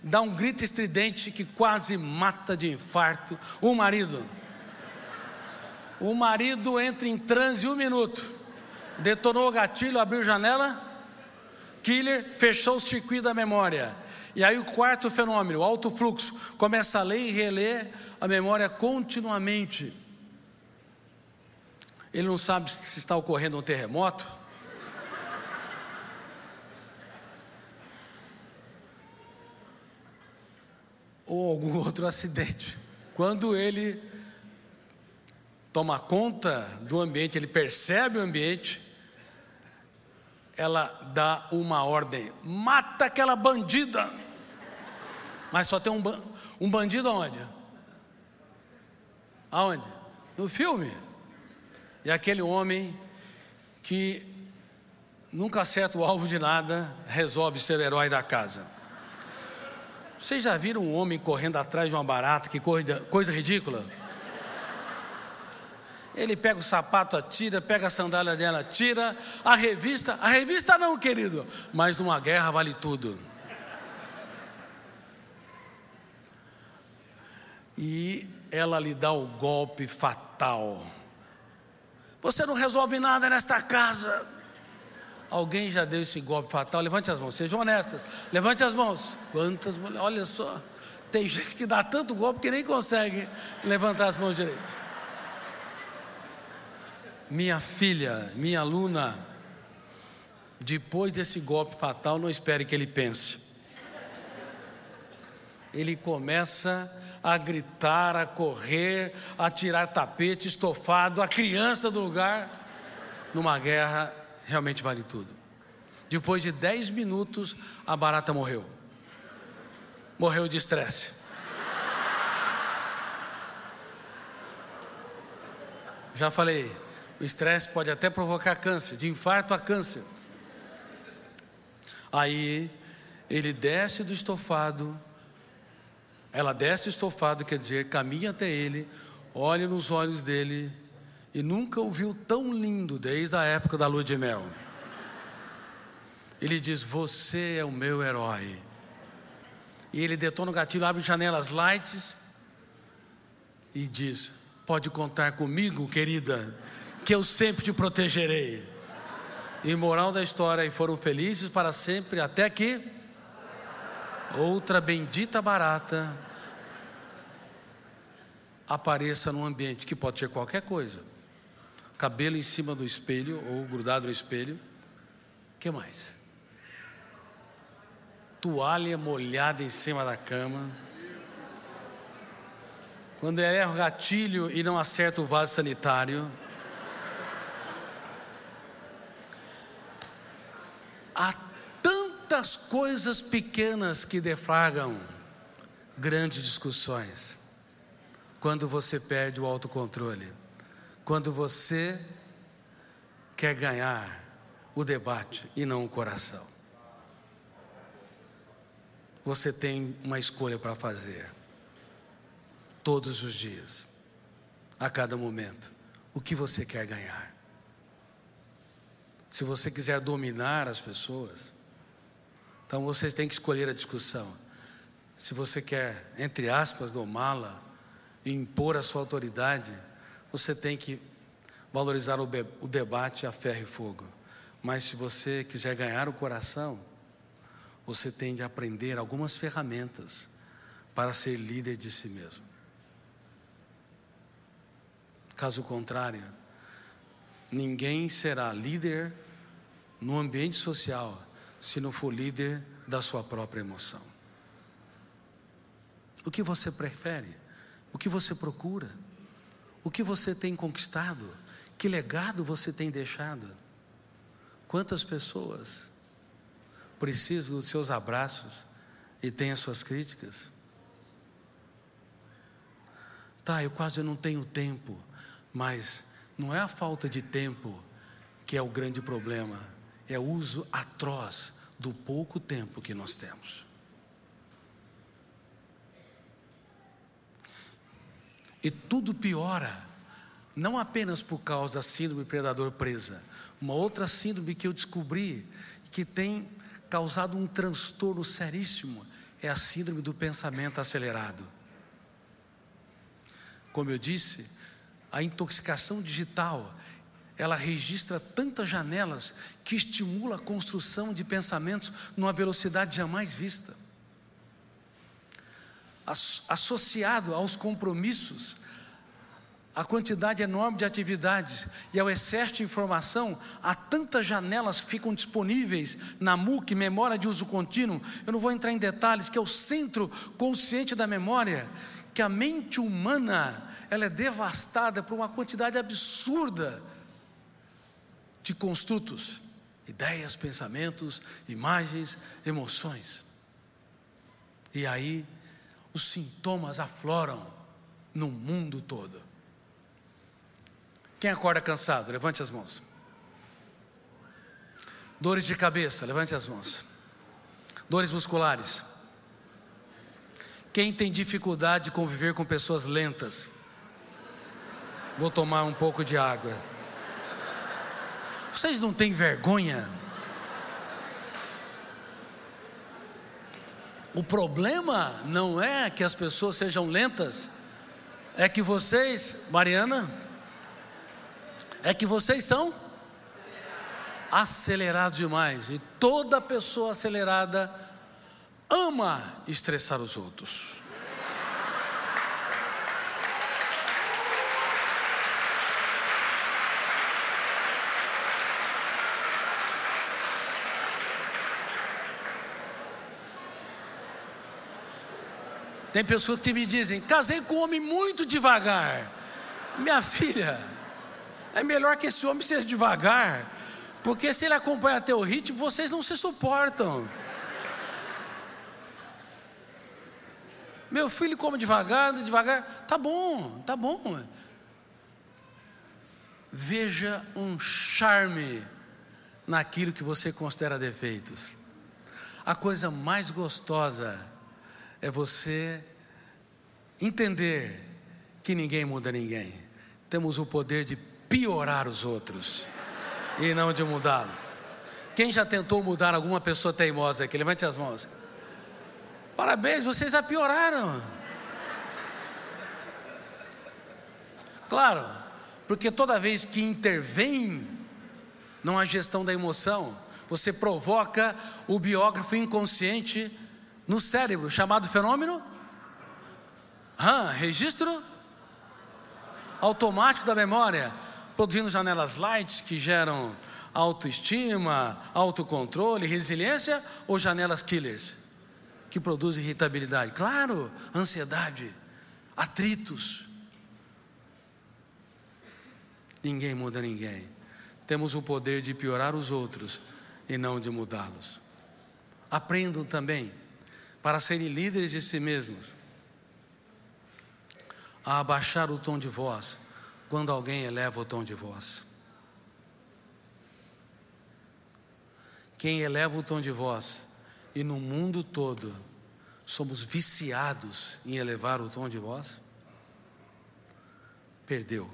dá um grito estridente que quase mata de infarto o marido. O marido entra em transe um minuto, detonou o gatilho, abriu janela, killer, fechou o circuito da memória. E aí o quarto fenômeno, o alto fluxo, começa a ler e reler a memória continuamente. Ele não sabe se está ocorrendo um terremoto, ou algum <laughs> outro acidente. Quando ele toma conta do ambiente, ele percebe o ambiente, ela dá uma ordem: mata aquela bandida. Mas só tem um, um bandido aonde? Aonde? No filme. E aquele homem que nunca acerta o alvo de nada, resolve ser o herói da casa. Vocês já viram um homem correndo atrás de uma barata, que coisa, coisa ridícula? Ele pega o sapato, atira, pega a sandália dela, tira, a revista, a revista não, querido, mas numa guerra vale tudo. E ela lhe dá o golpe fatal. Você não resolve nada nesta casa. Alguém já deu esse golpe fatal? Levante as mãos, sejam honestas. Levante as mãos. Quantas mulheres? Olha só. Tem gente que dá tanto golpe que nem consegue levantar as mãos direitas. Minha filha, minha aluna, depois desse golpe fatal, não espere que ele pense. Ele começa a gritar, a correr, a tirar tapete, estofado, a criança do lugar, numa guerra realmente vale tudo. Depois de 10 minutos, a barata morreu. Morreu de estresse. Já falei, o estresse pode até provocar câncer, de infarto a câncer. Aí ele desce do estofado, ela desce do estofado, quer dizer, caminha até ele, olha nos olhos dele e nunca o viu tão lindo desde a época da lua de mel. Ele diz: Você é o meu herói. E ele detona o gatilho, abre janelas lights e diz: Pode contar comigo, querida, que eu sempre te protegerei. E moral da história, e foram felizes para sempre, até que outra bendita barata apareça num ambiente que pode ser qualquer coisa cabelo em cima do espelho ou grudado no espelho. Que mais? Toalha molhada em cima da cama. Quando erra o gatilho e não acerta o vaso sanitário. Há tantas coisas pequenas que defragam grandes discussões. Quando você perde o autocontrole, quando você quer ganhar o debate e não o coração. Você tem uma escolha para fazer todos os dias, a cada momento. O que você quer ganhar? Se você quiser dominar as pessoas, então vocês têm que escolher a discussão. Se você quer, entre aspas, domá-la e impor a sua autoridade, você tem que valorizar o, o debate a ferro e fogo. Mas se você quiser ganhar o coração, você tem de aprender algumas ferramentas para ser líder de si mesmo. Caso contrário, ninguém será líder no ambiente social se não for líder da sua própria emoção. O que você prefere? O que você procura? O que você tem conquistado? Que legado você tem deixado? Quantas pessoas precisam dos seus abraços e têm as suas críticas? Tá, eu quase não tenho tempo, mas não é a falta de tempo que é o grande problema é o uso atroz do pouco tempo que nós temos. E tudo piora, não apenas por causa da síndrome predador presa, uma outra síndrome que eu descobri que tem causado um transtorno seríssimo é a síndrome do pensamento acelerado. Como eu disse, a intoxicação digital ela registra tantas janelas que estimula a construção de pensamentos numa velocidade jamais vista. Associado aos compromissos, a quantidade enorme de atividades e ao excesso de informação, há tantas janelas que ficam disponíveis na MUC, memória de uso contínuo. Eu não vou entrar em detalhes, que é o centro consciente da memória, que a mente humana ela é devastada por uma quantidade absurda de construtos, ideias, pensamentos, imagens, emoções. E aí os sintomas afloram no mundo todo. Quem acorda cansado? Levante as mãos. Dores de cabeça, levante as mãos. Dores musculares. Quem tem dificuldade de conviver com pessoas lentas? Vou tomar um pouco de água. Vocês não têm vergonha? O problema não é que as pessoas sejam lentas, é que vocês, Mariana, é que vocês são acelerados demais. E toda pessoa acelerada ama estressar os outros. Tem pessoas que me dizem: casei com um homem muito devagar. Minha filha, é melhor que esse homem seja devagar, porque se ele acompanha teu ritmo, vocês não se suportam. Meu filho come devagar, devagar, tá bom, tá bom. Veja um charme naquilo que você considera defeitos. A coisa mais gostosa é você entender que ninguém muda ninguém. Temos o poder de piorar os outros e não de mudá-los. Quem já tentou mudar alguma pessoa teimosa aqui? Levante as mãos. Parabéns, vocês a pioraram. Claro, porque toda vez que intervém numa gestão da emoção, você provoca o biógrafo inconsciente no cérebro, chamado fenômeno registro automático da memória. produzindo janelas light que geram autoestima, autocontrole, resiliência ou janelas killers que produzem irritabilidade? Claro, ansiedade, atritos. Ninguém muda ninguém. Temos o poder de piorar os outros e não de mudá-los. Aprendam também, para serem líderes de si mesmos, a abaixar o tom de voz quando alguém eleva o tom de voz. Quem eleva o tom de voz, e no mundo todo somos viciados em elevar o tom de voz, perdeu.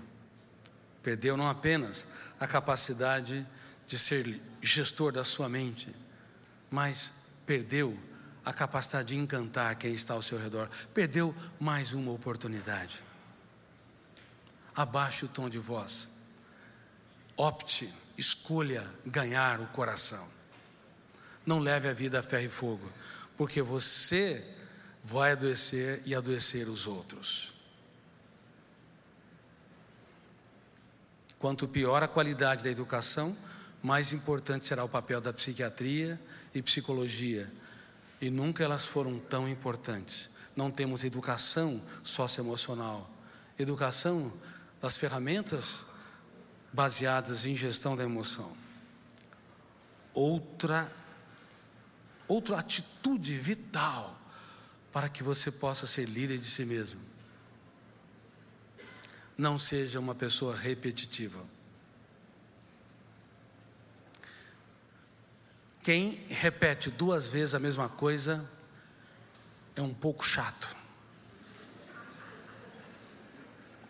Perdeu não apenas a capacidade de ser gestor da sua mente, mas perdeu a capacidade de encantar quem está ao seu redor. Perdeu mais uma oportunidade. Abaixe o tom de voz. Opte, escolha ganhar o coração. Não leve a vida a ferro e fogo, porque você vai adoecer e adoecer os outros. Quanto pior a qualidade da educação, mais importante será o papel da psiquiatria e psicologia. E nunca elas foram tão importantes. Não temos educação socioemocional, educação das ferramentas baseadas em gestão da emoção. Outra outra atitude vital para que você possa ser líder de si mesmo. Não seja uma pessoa repetitiva. Quem repete duas vezes a mesma coisa é um pouco chato.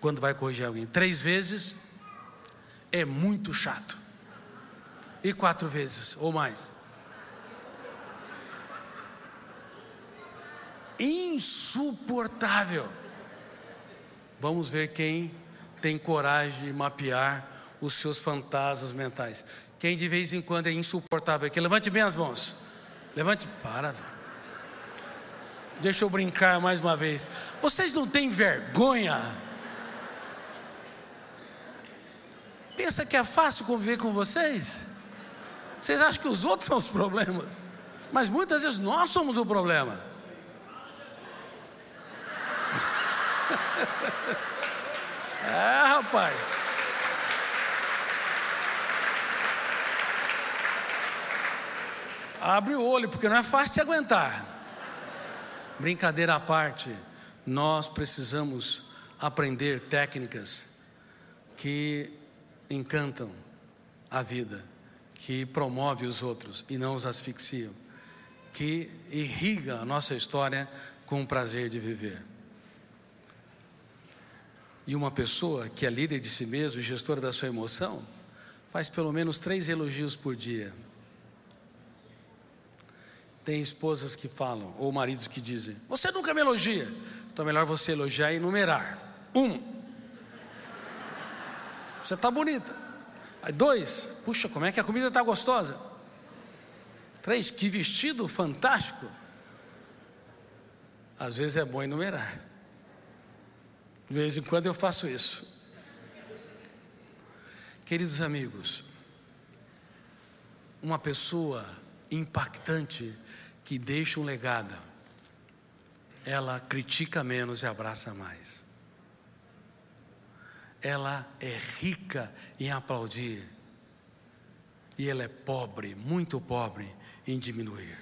Quando vai corrigir alguém, três vezes é muito chato. E quatro vezes ou mais insuportável. Vamos ver quem tem coragem de mapear os seus fantasmas mentais. Quem de vez em quando é insuportável aqui, levante bem as mãos. Levante, para. Deixa eu brincar mais uma vez. Vocês não têm vergonha? Pensa que é fácil conviver com vocês? Vocês acham que os outros são os problemas? Mas muitas vezes nós somos o problema. <laughs> é, rapaz. Abre o olho, porque não é fácil te aguentar. Brincadeira à parte, nós precisamos aprender técnicas que encantam a vida, que promove os outros e não os asfixiam, que irriga a nossa história com o prazer de viver. E uma pessoa que é líder de si mesmo, gestora da sua emoção, faz pelo menos três elogios por dia. Tem esposas que falam, ou maridos que dizem: Você nunca me elogia. Então é melhor você elogiar e enumerar. Um, você está bonita. Aí dois, puxa, como é que a comida está gostosa. Três, que vestido fantástico. Às vezes é bom enumerar. De vez em quando eu faço isso. Queridos amigos, uma pessoa impactante que deixa um legado, ela critica menos e abraça mais. Ela é rica em aplaudir e ela é pobre, muito pobre em diminuir.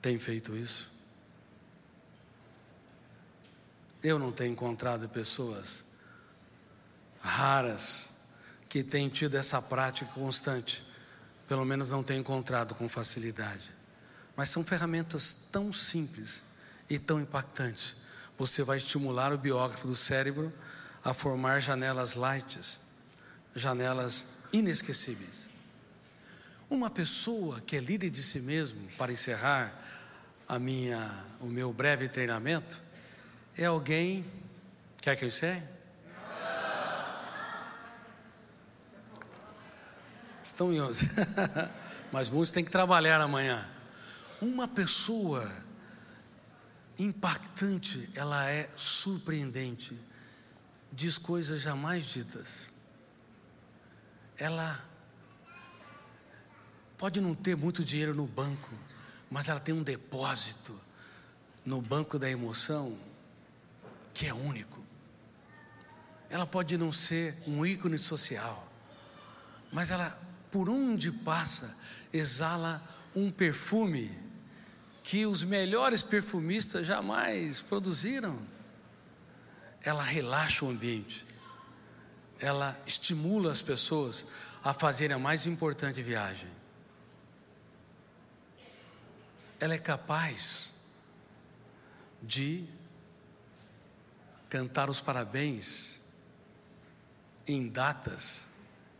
Tem feito isso? Eu não tenho encontrado pessoas raras que têm tido essa prática constante. Pelo menos não tenho encontrado com facilidade. Mas são ferramentas tão simples e tão impactantes. Você vai estimular o biógrafo do cérebro a formar janelas lights, janelas inesquecíveis. Uma pessoa que é líder de si mesmo, para encerrar a minha, o meu breve treinamento, é alguém. Quer que eu encerre? Estão em 11. <laughs> Mas muitos têm que trabalhar amanhã. Uma pessoa impactante, ela é surpreendente. diz coisas jamais ditas. Ela pode não ter muito dinheiro no banco, mas ela tem um depósito no banco da emoção que é único. Ela pode não ser um ícone social, mas ela, por onde passa, exala um perfume que os melhores perfumistas jamais produziram. Ela relaxa o ambiente, ela estimula as pessoas a fazerem a mais importante viagem. Ela é capaz de cantar os parabéns em datas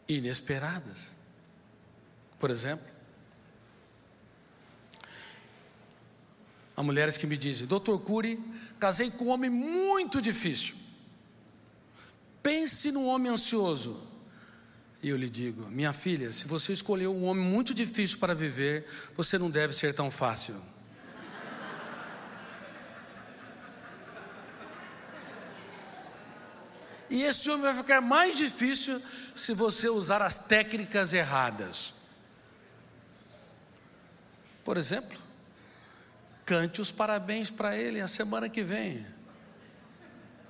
inesperadas. Por exemplo, há mulheres que me dizem: Doutor Cury, casei com um homem muito difícil. Pense num homem ansioso. E eu lhe digo: Minha filha, se você escolheu um homem muito difícil para viver, você não deve ser tão fácil. E esse homem vai ficar mais difícil se você usar as técnicas erradas. Por exemplo, cante os parabéns para ele a semana que vem.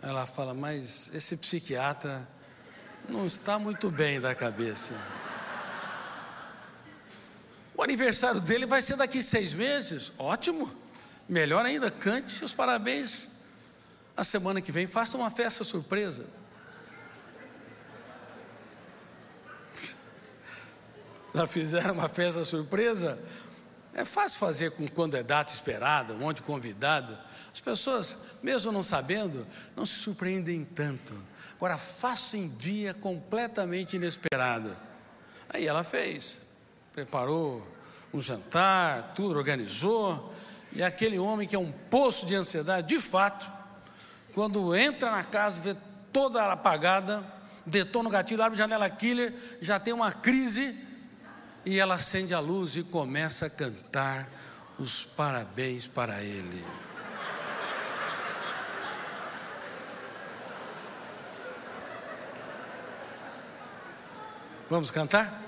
Ela fala, mas esse psiquiatra não está muito bem da cabeça. O aniversário dele vai ser daqui seis meses. Ótimo. Melhor ainda, cante os parabéns a semana que vem. Faça uma festa surpresa. <laughs> Já fizeram uma festa surpresa? É fácil fazer com quando é data esperada, um monte de convidado. As pessoas, mesmo não sabendo, não se surpreendem tanto. Agora, faça em dia completamente inesperado. Aí ela fez, preparou um jantar, tudo, organizou. E aquele homem que é um poço de ansiedade, de fato, quando entra na casa, vê toda apagada, detona o gatilho, abre a janela killer, já tem uma crise e ela acende a luz e começa a cantar os parabéns para ele. Vamos cantar?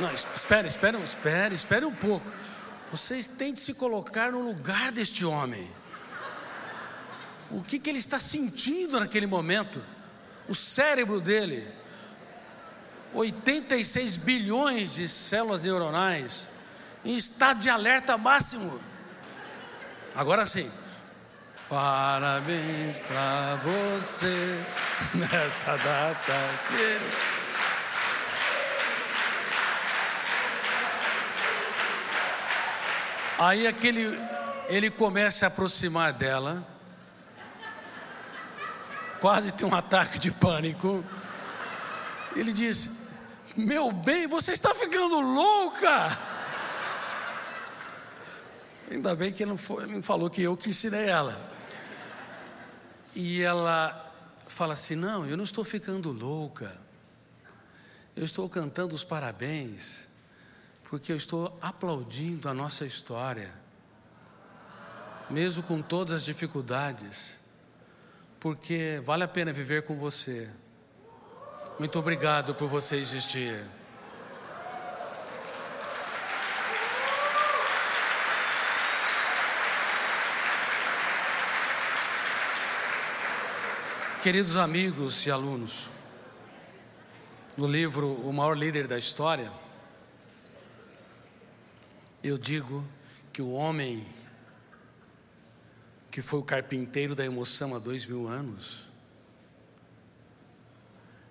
Não, espere, espere, espere, espere um pouco. Vocês têm de se colocar no lugar deste homem. O que, que ele está sentindo naquele momento? O cérebro dele, 86 bilhões de células neuronais, em estado de alerta máximo. Agora sim. Parabéns para você <laughs> nesta data querido. Aí aquele ele começa a aproximar dela quase tem um ataque de pânico. Ele disse: Meu bem, você está ficando louca. Ainda bem que ele não, foi, ele não falou que eu que ensinei ela. E ela fala assim: Não, eu não estou ficando louca. Eu estou cantando os parabéns, porque eu estou aplaudindo a nossa história, mesmo com todas as dificuldades porque vale a pena viver com você. Muito obrigado por você existir. Queridos amigos e alunos, no livro O Maior Líder da História, eu digo que o homem que foi o carpinteiro da emoção há dois mil anos,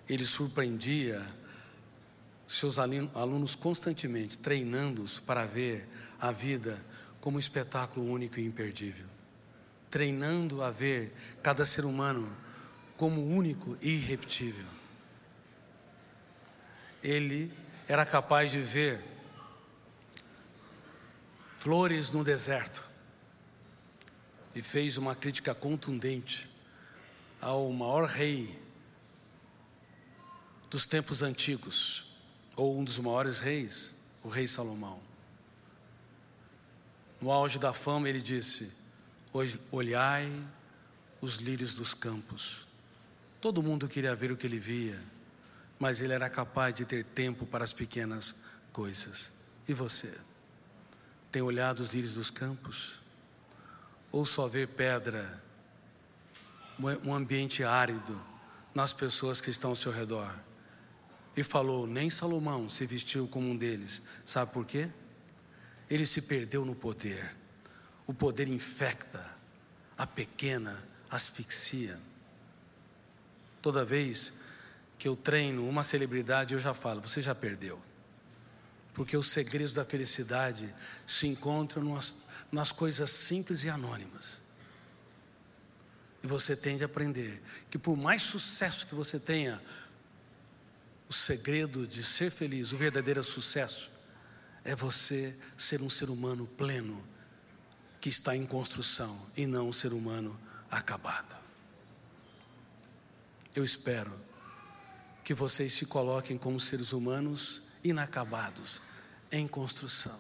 ele surpreendia seus alunos constantemente, treinando-os para ver a vida como um espetáculo único e imperdível, treinando a ver cada ser humano como único e irrepetível. Ele era capaz de ver flores no deserto, e fez uma crítica contundente ao maior rei dos tempos antigos, ou um dos maiores reis, o rei Salomão. No auge da fama, ele disse: Olhai os lírios dos campos. Todo mundo queria ver o que ele via, mas ele era capaz de ter tempo para as pequenas coisas. E você? Tem olhado os lírios dos campos? Ou só ver pedra, um ambiente árido nas pessoas que estão ao seu redor? E falou: Nem Salomão se vestiu como um deles. Sabe por quê? Ele se perdeu no poder. O poder infecta, a pequena asfixia. Toda vez que eu treino uma celebridade, eu já falo: Você já perdeu. Porque os segredos da felicidade se encontram nas coisas simples e anônimas. E você tende a aprender que, por mais sucesso que você tenha, o segredo de ser feliz, o verdadeiro sucesso, é você ser um ser humano pleno, que está em construção, e não um ser humano acabado. Eu espero que vocês se coloquem como seres humanos inacabados, em construção.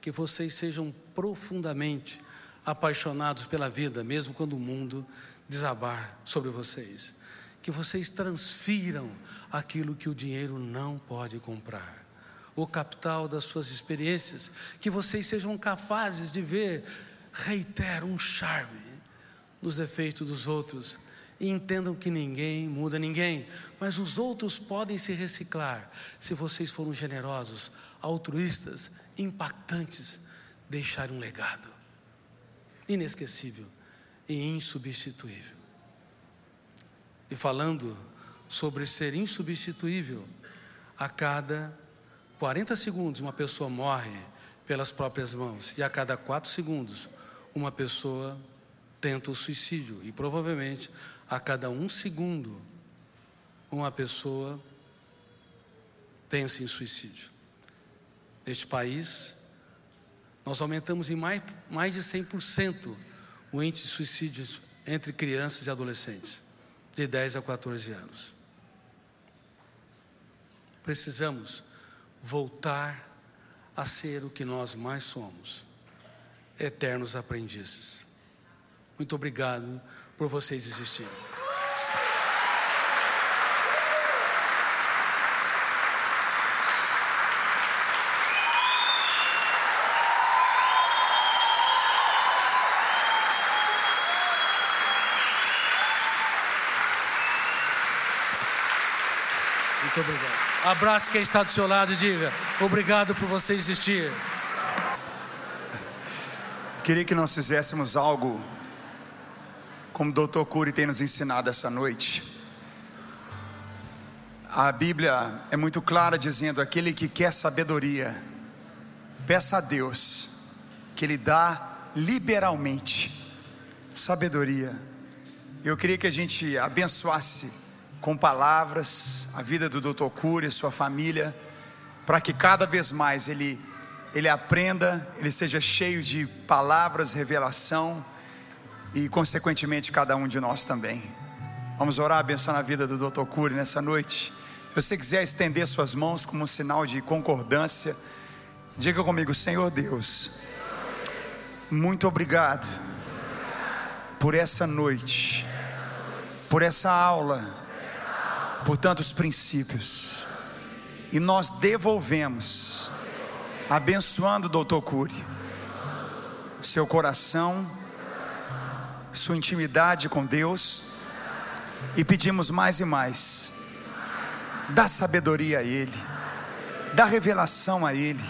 Que vocês sejam profundamente apaixonados pela vida, mesmo quando o mundo desabar sobre vocês. Que vocês transfiram aquilo que o dinheiro não pode comprar, o capital das suas experiências. Que vocês sejam capazes de ver, reitero, um charme nos defeitos dos outros e entendam que ninguém muda ninguém, mas os outros podem se reciclar se vocês forem generosos, altruístas, impactantes, deixarem um legado inesquecível e insubstituível. E falando sobre ser insubstituível, a cada 40 segundos uma pessoa morre pelas próprias mãos, e a cada 4 segundos uma pessoa tenta o suicídio, e provavelmente a cada um segundo, uma pessoa pensa em suicídio. Neste país, nós aumentamos em mais, mais de 100% o índice de suicídios entre crianças e adolescentes, de 10 a 14 anos. Precisamos voltar a ser o que nós mais somos, eternos aprendizes. Muito obrigado por vocês existirem. Muito obrigado. Abraço quem está do seu lado e diga: obrigado por você existir. Queria que nós fizéssemos algo como o doutor Cury tem nos ensinado essa noite. A Bíblia é muito clara dizendo: aquele que quer sabedoria, peça a Deus, que Ele dá liberalmente sabedoria. Eu queria que a gente abençoasse com palavras a vida do doutor Cury e sua família, para que cada vez mais ele, ele aprenda, ele seja cheio de palavras, revelação e, consequentemente, cada um de nós também. Vamos orar, abençoar a vida do Dr. Cury nessa noite. Se você quiser estender suas mãos como um sinal de concordância, diga comigo, Senhor Deus, muito obrigado por essa noite, por essa aula, por tantos princípios. E nós devolvemos, abençoando o Dr. Cury, seu coração sua intimidade com Deus e pedimos mais e mais. Dá sabedoria a Ele, dá revelação a Ele,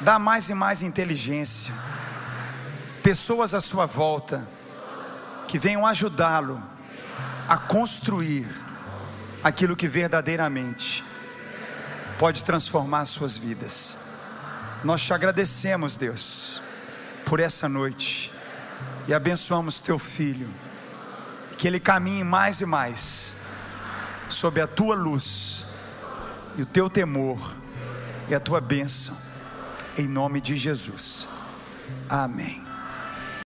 dá mais e mais inteligência, pessoas à sua volta que venham ajudá-lo a construir aquilo que verdadeiramente pode transformar suas vidas. Nós te agradecemos, Deus, por essa noite e abençoamos teu filho, que ele caminhe mais e mais sob a tua luz e o teu temor e a tua bênção, em nome de Jesus. Amém.